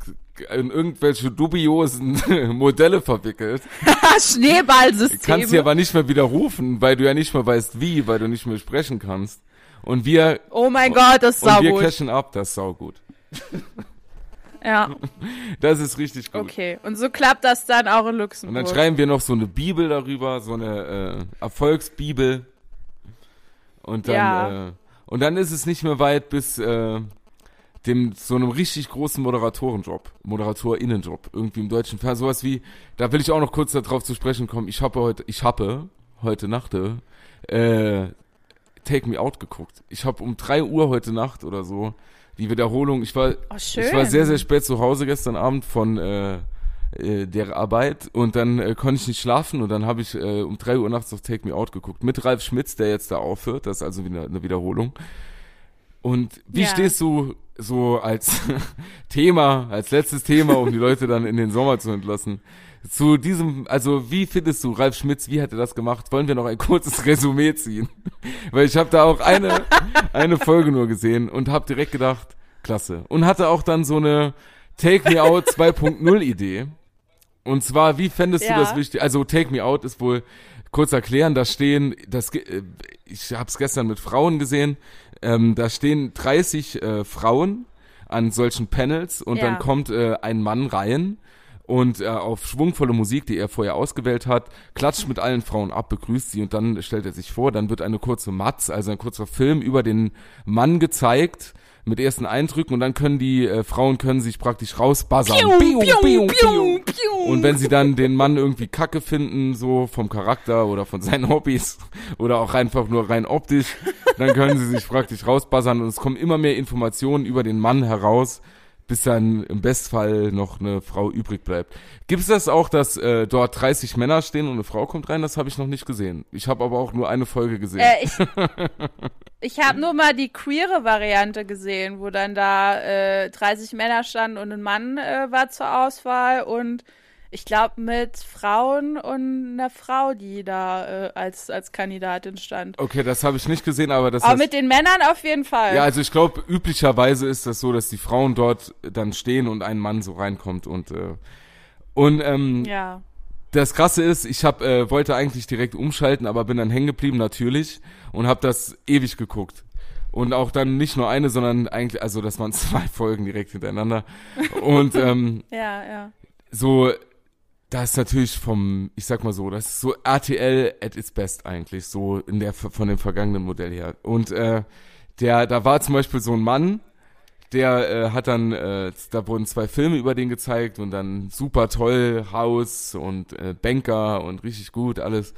in irgendwelche dubiosen Modelle verwickelt. Schneeballsystem. Kannst sie aber nicht mehr widerrufen, weil du ja nicht mehr weißt wie, weil du nicht mehr sprechen kannst. Und wir, oh mein Gott, das ist und wir saugut. cashen ab, das ist saugut. Ja, Das ist richtig gut. okay. Und so klappt das dann auch in Und Luxemburg. dann schreiben wir noch so eine Bibel darüber, so eine äh, Erfolgsbibel. Und dann, Ja. äh, und dann ist es nicht mehr weit bis äh, dem so einem richtig großen Moderatorenjob, Moderatorinnenjob, irgendwie im deutschen Fernsehen. Sowas wie, da will ich auch noch kurz darauf zu sprechen kommen. Ich habe heute, ich habe heute Nacht äh, Take Me Out geguckt. Ich habe um drei Uhr heute Nacht oder so die Wiederholung. Ich war, oh, ich war sehr, sehr spät zu Hause gestern Abend von äh, äh, der Arbeit und dann äh, konnte ich nicht schlafen und dann habe ich äh, um drei Uhr nachts auf Take Me Out geguckt mit Ralf Schmitz, der jetzt da aufhört. Das ist also wieder eine Wiederholung. Und wie Ja. stehst du so als Thema, als letztes Thema, um die Leute dann in den Sommer zu entlassen. Zu diesem, also wie findest du Ralf Schmitz, wie hat er das gemacht? Wollen wir noch ein kurzes Resümee ziehen? Weil ich habe da auch eine, eine Folge nur gesehen und habe direkt gedacht, klasse. Und hatte auch dann so eine Take Me Out 2.0 Idee. Und zwar, wie fändest Ja. du das wichtig? Also Take Me Out ist wohl, kurz erklären, da stehen, das, ge- äh, ich habe es gestern mit Frauen gesehen, ähm, da stehen 30 äh, Frauen an solchen Panels und Ja. dann kommt äh, ein Mann rein und äh, auf schwungvolle Musik, die er vorher ausgewählt hat, klatscht mit allen Frauen ab, begrüßt sie und dann stellt er sich vor, dann wird eine kurze Matz, also ein kurzer Film über den Mann gezeigt mit ersten Eindrücken und dann können die äh, Frauen können sich praktisch rausbuzzern. Piu, piu, piu. Und wenn sie dann den Mann irgendwie kacke finden, so vom Charakter oder von seinen Hobbys oder auch einfach nur rein optisch, dann können sie sich praktisch rausbuzzern und es kommen immer mehr Informationen über den Mann heraus, bis dann im Bestfall noch eine Frau übrig bleibt. Gibt es das auch, dass äh, dort 30 Männer stehen und eine Frau kommt rein? Das habe ich noch nicht gesehen. Ich habe aber auch nur eine Folge gesehen. Äh, ich ich habe nur mal die queere Variante gesehen, wo dann da äh, 30 Männer standen und ein Mann äh, war zur Auswahl und ich glaube mit Frauen und einer Frau, die da äh, als, als Kandidatin stand. okay, das habe ich nicht gesehen, aber das Aber heißt, mit den Männern auf jeden Fall. Ja, also ich glaube, üblicherweise ist das so, dass die Frauen dort dann stehen und ein Mann so reinkommt und äh, und ähm, ja. das Krasse ist, ich hab, äh, wollte eigentlich direkt umschalten, aber bin dann hängen geblieben natürlich und habe das ewig geguckt. Und auch dann nicht nur eine, sondern eigentlich, also das waren zwei Folgen direkt hintereinander. Und ähm, Ja, ja. so, das ist natürlich vom, ich sag mal so, das ist so RTL at its best eigentlich, so in der von dem vergangenen Modell her. Und äh, der, da war zum Beispiel so ein Mann, der äh, hat dann, äh, da wurden zwei Filme über den gezeigt und dann super toll, Haus und äh, Banker und richtig gut, alles.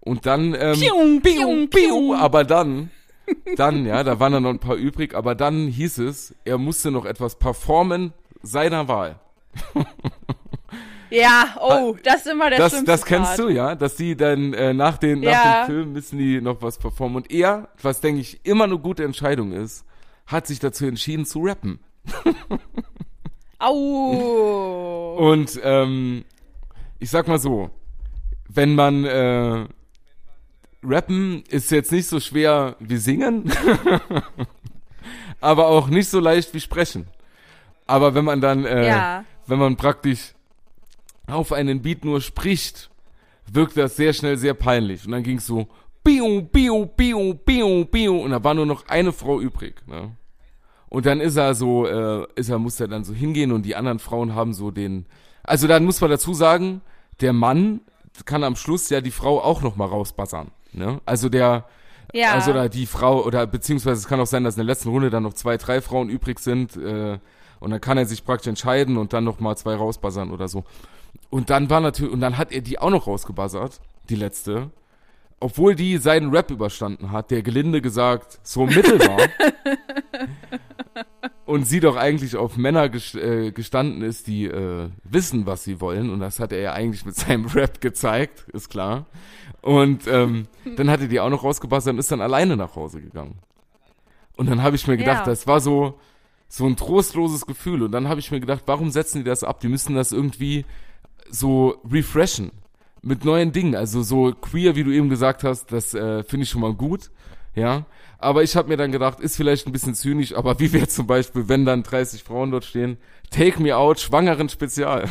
Und dann, ähm, Pium, piu, pium, piu, pium. aber dann, dann, ja, da waren dann noch ein paar übrig, aber dann hieß es, er musste noch etwas performen seiner Wahl. Ja, oh, das ist immer der Das, schlimmste das kennst Part. du, ja, dass die dann äh, nach, den, nach Ja. dem Film müssen die noch was performen. Und er, was denke ich immer eine gute Entscheidung ist, hat sich dazu entschieden zu rappen. Au. Und ähm, ich sag mal so, wenn man äh, rappen ist jetzt nicht so schwer wie singen, aber auch nicht so leicht wie sprechen. Aber wenn man dann, äh, Ja. wenn man praktisch auf einen Beat nur spricht, wirkt das sehr schnell sehr peinlich. Und dann ging's so biu, biu, biu, biu, biu und da war nur noch eine Frau übrig. Ne? Und dann ist er so, äh, ist er, muss er dann so hingehen und die anderen Frauen haben so den, also dann muss man dazu sagen, der Mann kann am Schluss ja die Frau auch noch mal rausbassern. Ne? Also der, Ja. also da die Frau oder beziehungsweise es kann auch sein, dass in der letzten Runde dann noch zwei, drei Frauen übrig sind äh, und dann kann er sich praktisch entscheiden und dann noch mal zwei rausbuzzern oder so. Und dann war natürlich und dann hat er die auch noch rausgebuzzert, die letzte, obwohl die seinen Rap überstanden hat, der gelinde gesagt so mittel war. und sie doch eigentlich auf Männer äh, gestanden ist, die äh, wissen, was sie wollen. Und das hat er ja eigentlich mit seinem Rap gezeigt, ist klar. Und ähm, dann hat er die auch noch rausgebuzzert und ist dann alleine nach Hause gegangen. Und dann habe ich mir gedacht, Ja. das war so so ein trostloses Gefühl. Und dann habe ich mir gedacht, warum setzen die das ab? Die müssen das irgendwie so refreshen mit neuen Dingen. Also so queer, wie du eben gesagt hast, das äh, finde ich schon mal gut. Ja, aber ich habe mir dann gedacht, ist vielleicht ein bisschen zynisch, aber wie wäre zum Beispiel, wenn dann 30 Frauen dort stehen, Take Me Out, Schwangeren Spezial.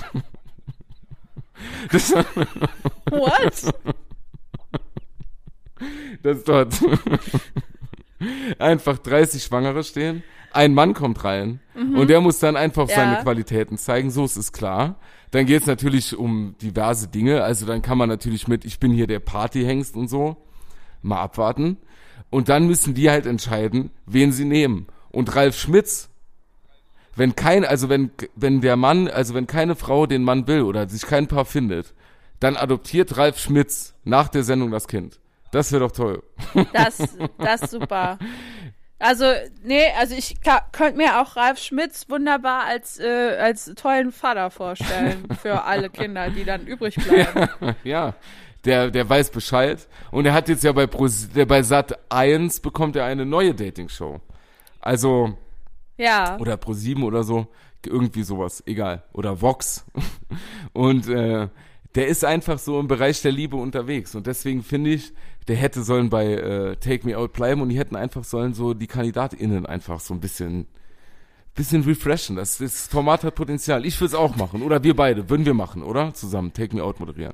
Das, What? dass dort einfach 30 Schwangere stehen, ein Mann kommt rein und der muss dann einfach Ja. seine Qualitäten zeigen, so ist es klar. Dann geht es natürlich um diverse Dinge, also dann kann man natürlich mit, ich bin hier der Partyhengst und so, mal abwarten. Und dann müssen die halt entscheiden, wen sie nehmen. Und Ralf Schmitz, wenn kein, also wenn, wenn der Mann, also wenn keine Frau den Mann will oder sich kein Paar findet, dann adoptiert Ralf Schmitz nach der Sendung das Kind. Das wäre doch toll. Das, das ist super. Also, nee, also ich könnte mir auch Ralf Schmitz wunderbar als, äh, als tollen Vater vorstellen für alle Kinder, die dann übrig bleiben. ja, der, der weiß Bescheid. Und er hat jetzt ja bei, Pro, der, bei Sat 1 bekommt er eine neue Dating-Show. Also, Ja. Oder Pro7 oder so. Irgendwie sowas, egal. Oder Vox. Und äh, der ist einfach so im Bereich der Liebe unterwegs. Und deswegen finde ich, der hätte sollen bei äh, Take Me Out bleiben und die hätten einfach sollen so die KandidatInnen einfach so ein bisschen bisschen refreshen. Das, das Format hat Potenzial. Ich würde es auch machen. Oder wir beide. Würden wir machen, oder? Zusammen. Take Me Out moderieren.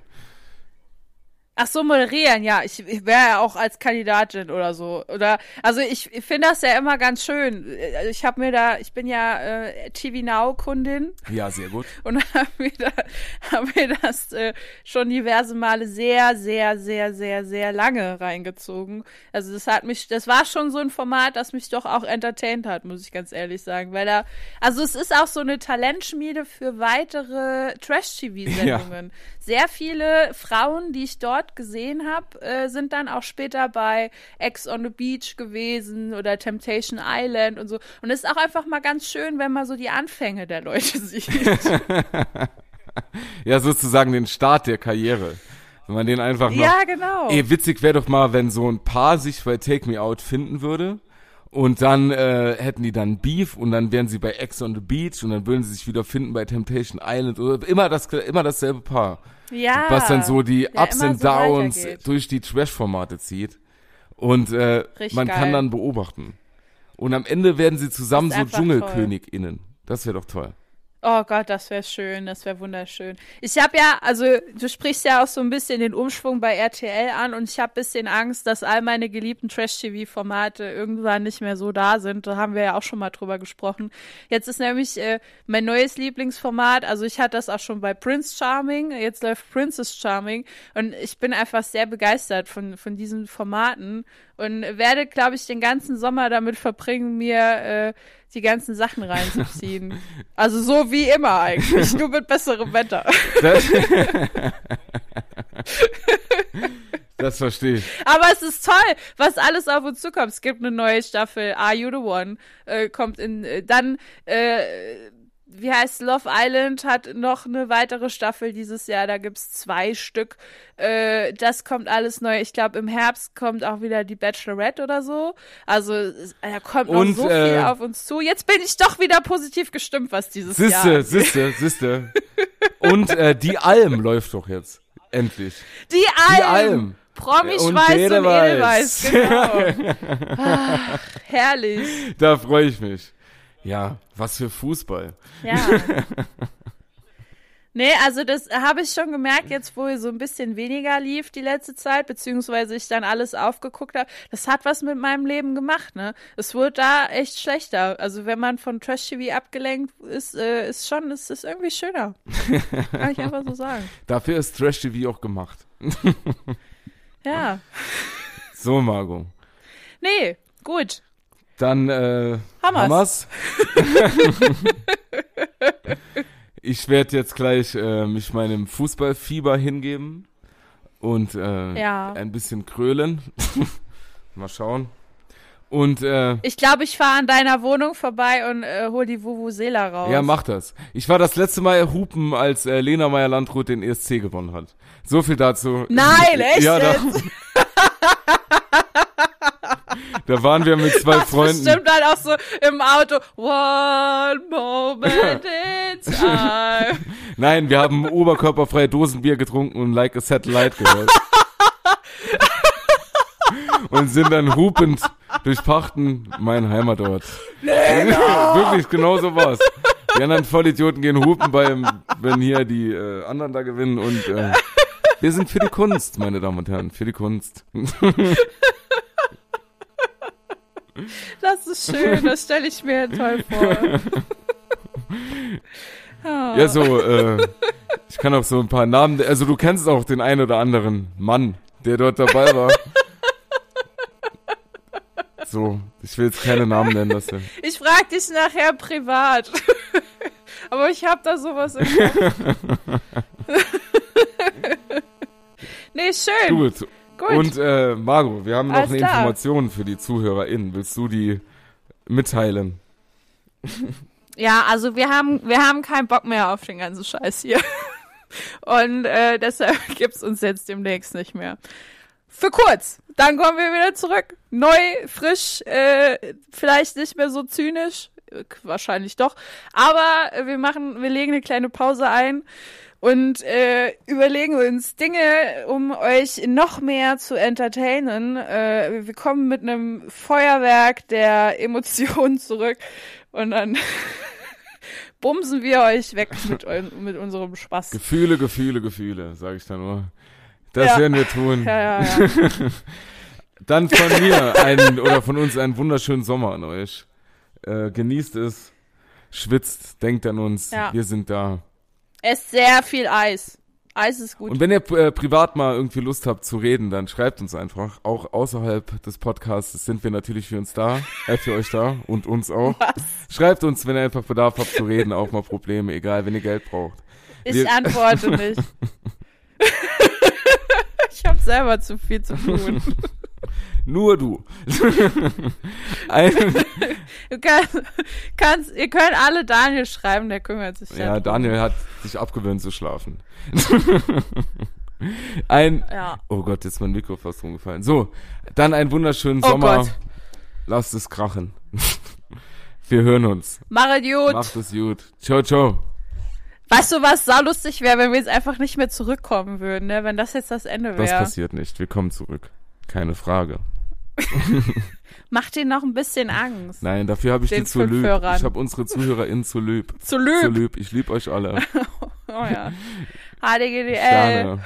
Ach so, moderieren, ja. Ich, ich wäre ja auch als Kandidatin oder so. Oder also ich, ich finde das ja immer ganz schön. Ich habe mir da, ich bin ja äh, TV Now Kundin Ja, sehr gut. und habe mir, da, hab mir das äh, schon diverse Male sehr, sehr, sehr, sehr, sehr lange reingezogen. Also das hat mich, das war schon so ein Format, das mich doch auch entertained hat, muss ich ganz ehrlich sagen. Weil da, also es ist auch so eine Talentschmiede für weitere Trash-TV-Sendungen. Sehr viele Frauen, die ich dort gesehen habe, äh, sind dann auch später bei Ex on the Beach gewesen oder Temptation Island und so. Und es ist auch einfach mal ganz schön, wenn man so die Anfänge der Leute sieht. Ja, sozusagen den Start der Karriere. Wenn man den einfach noch. ja, genau. Ey, witzig wäre doch mal, wenn so ein Paar sich bei Take Me Out finden würde. Und dann äh, hätten die dann Beef und dann wären sie bei Ex on the Beach und dann würden sie sich wieder finden bei Temptation Island oder immer das immer dasselbe Paar. ja. was dann so die Ja, Ups and so Downs durch die Trash-Formate zieht. Und äh, Richtig man kann geil. dann beobachten. Und am Ende werden sie zusammen so DschungelkönigInnen. Das wäre doch toll. Oh Gott, das wäre schön, das wäre wunderschön. Ich habe ja, also du sprichst ja auch so ein bisschen den Umschwung bei RTL an und ich habe bisschen Angst, dass all meine geliebten Trash-TV-Formate irgendwann nicht mehr so da sind. Da haben wir ja auch schon mal drüber gesprochen. Jetzt ist nämlich äh, mein neues Lieblingsformat, also ich hatte das auch schon bei Prince Charming, jetzt läuft Princess Charming und ich bin einfach sehr begeistert von, von diesen Formaten und werde, glaube ich, den ganzen Sommer damit verbringen, mir äh, die ganzen Sachen reinzuziehen. also so wie immer eigentlich, nur mit besserem Wetter. Das, das verstehe ich. Aber es ist toll, was alles auf uns zukommt. Es gibt eine neue Staffel, Are You the One? Äh, kommt in, äh, dann, äh, wie heißt Love Island hat noch eine weitere Staffel dieses Jahr. Da gibt's zwei Stück. Äh, das kommt alles neu. Ich glaube, im Herbst kommt auch wieder die Bachelorette oder so. Also es- da kommt noch Und, so äh, viel auf uns zu. Jetzt bin ich doch wieder positiv gestimmt, was dieses Jahr. Siste. Siste, Siste. Und äh, die Alm läuft doch jetzt. Endlich. Die Alm. Die Alm. Promischweiß Und und, Edelweiß. Edelweiß, genau. Ach, herrlich. Da freue ich mich. Ja, was für Fußball. Ja. Nee, also das habe ich schon gemerkt, jetzt wo so ein bisschen weniger lief die letzte Zeit, beziehungsweise ich dann alles aufgeguckt habe. Das hat was mit meinem Leben gemacht, ne? Es wurde da echt schlechter. Also wenn man von Trash-TV abgelenkt ist, äh, ist schon, es ist irgendwie schöner. Kann ich einfach so sagen. Dafür ist Trash TV auch gemacht. Ja. So, Margot. Nee, gut. Dann äh, Hammers. Hammers. ich werde jetzt gleich äh, mich meinem Fußballfieber hingeben und äh, Ja. ein bisschen krölen. Mal schauen. Und äh, Ich glaube, ich fahre an deiner Wohnung vorbei und äh, hol die Vuvuzela raus. ja, mach das. Ich war das letzte Mal hupen, als äh, Lena Meyer-Landrut den ESC gewonnen hat. So viel dazu. Nein, echt Ja, da, jetzt? da waren wir mit zwei Das Freunden. bestimmt halt auch so im Auto. One moment in time. Nein, wir haben oberkörperfreie Dosenbier getrunken und Like a Satellite gehört. und sind dann hupend durch Pachten mein Heimatort. Wirklich, genau so war's. Die anderen Vollidioten gehen hupen beim, wenn hier die äh, anderen da gewinnen und äh, wir sind für die Kunst, meine Damen und Herren, für die Kunst. Das ist schön, das stelle ich mir toll vor. Ah. Ja, so, äh, ich kann auch so ein paar Namen, also du kennst auch den einen oder anderen Mann, der dort dabei war. So, ich will jetzt keine Namen nennen, dass er. Ich frage dich nachher privat. Aber ich habe da sowas im Kopf. nee, schön. Gut. Gut. Und äh, Margot, wir haben noch Alles eine klar. Information für die ZuhörerInnen. Willst du die mitteilen? Ja, also wir haben, wir haben keinen Bock mehr auf den ganzen Scheiß hier. Und äh, deshalb gibt's uns jetzt demnächst nicht mehr. Für kurz. Dann kommen wir wieder zurück. Neu, frisch, äh, vielleicht nicht mehr so zynisch wahrscheinlich doch. Aber wir machen, wir legen eine kleine Pause ein und äh, überlegen uns Dinge, um euch noch mehr zu entertainen. Äh, wir kommen mit einem Feuerwerk der Emotionen zurück und dann bumsen wir euch weg mit, mit unserem Spaß. Gefühle, Gefühle, Gefühle, sage ich dann nur. Das Ja. werden wir tun. Ja, ja. Dann von mir einen oder von uns einen wunderschönen Sommer an euch. Äh, genießt es, schwitzt, denkt an uns, wir sind da. Esst sehr viel Eis. Eis ist gut. Und wenn ihr äh, privat mal irgendwie Lust habt zu reden, dann schreibt uns einfach. Auch außerhalb des Podcasts sind wir natürlich für uns da, äh, für euch da und uns auch. Was? Schreibt uns, wenn ihr einfach Bedarf habt zu reden, auch mal Probleme, egal, wenn ihr Geld braucht. Ich wir- antworte nicht. ich habe selber zu viel zu tun. Nur du. Ein, Du kannst, kannst, ihr könnt alle Daniel schreiben, der kümmert sich ja, darum. Daniel hat sich abgewöhnt zu schlafen. Ein, Ja. oh Gott, jetzt ist mein Mikro fast rumgefallen. So, dann einen wunderschönen Oh Sommer. Gott. Lasst es krachen. Wir hören uns. Mach Idiot. Macht es gut. Ciao, ciao. Weißt du, was sau lustig wäre, wenn wir jetzt einfach nicht mehr zurückkommen würden, ne? Wenn das jetzt das Ende Das wäre. passiert nicht. Wir kommen zurück. Keine Frage. Macht denen noch ein bisschen Angst. Nein, dafür habe ich Den die zu lieb. Ich habe unsere ZuhörerInnen zu lieb. Zu Zu lüb. lieb. Ich lieb euch alle. Oh ja. HDGDL. Sterne.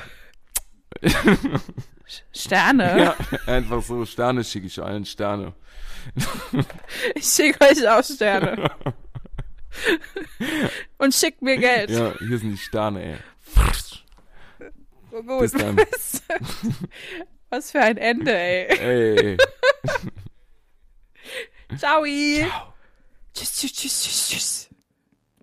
Sterne. Ja, einfach so. Sterne schicke ich allen. Sterne. Ich schicke euch auch Sterne. Und schickt mir Geld. Ja, hier sind die Sterne, ey. Oh, gut. Bis dann. Was für ein Ende, ey. Ey. Ciao. Tschüss, tschüss, tschüss, tschüss, tschüss.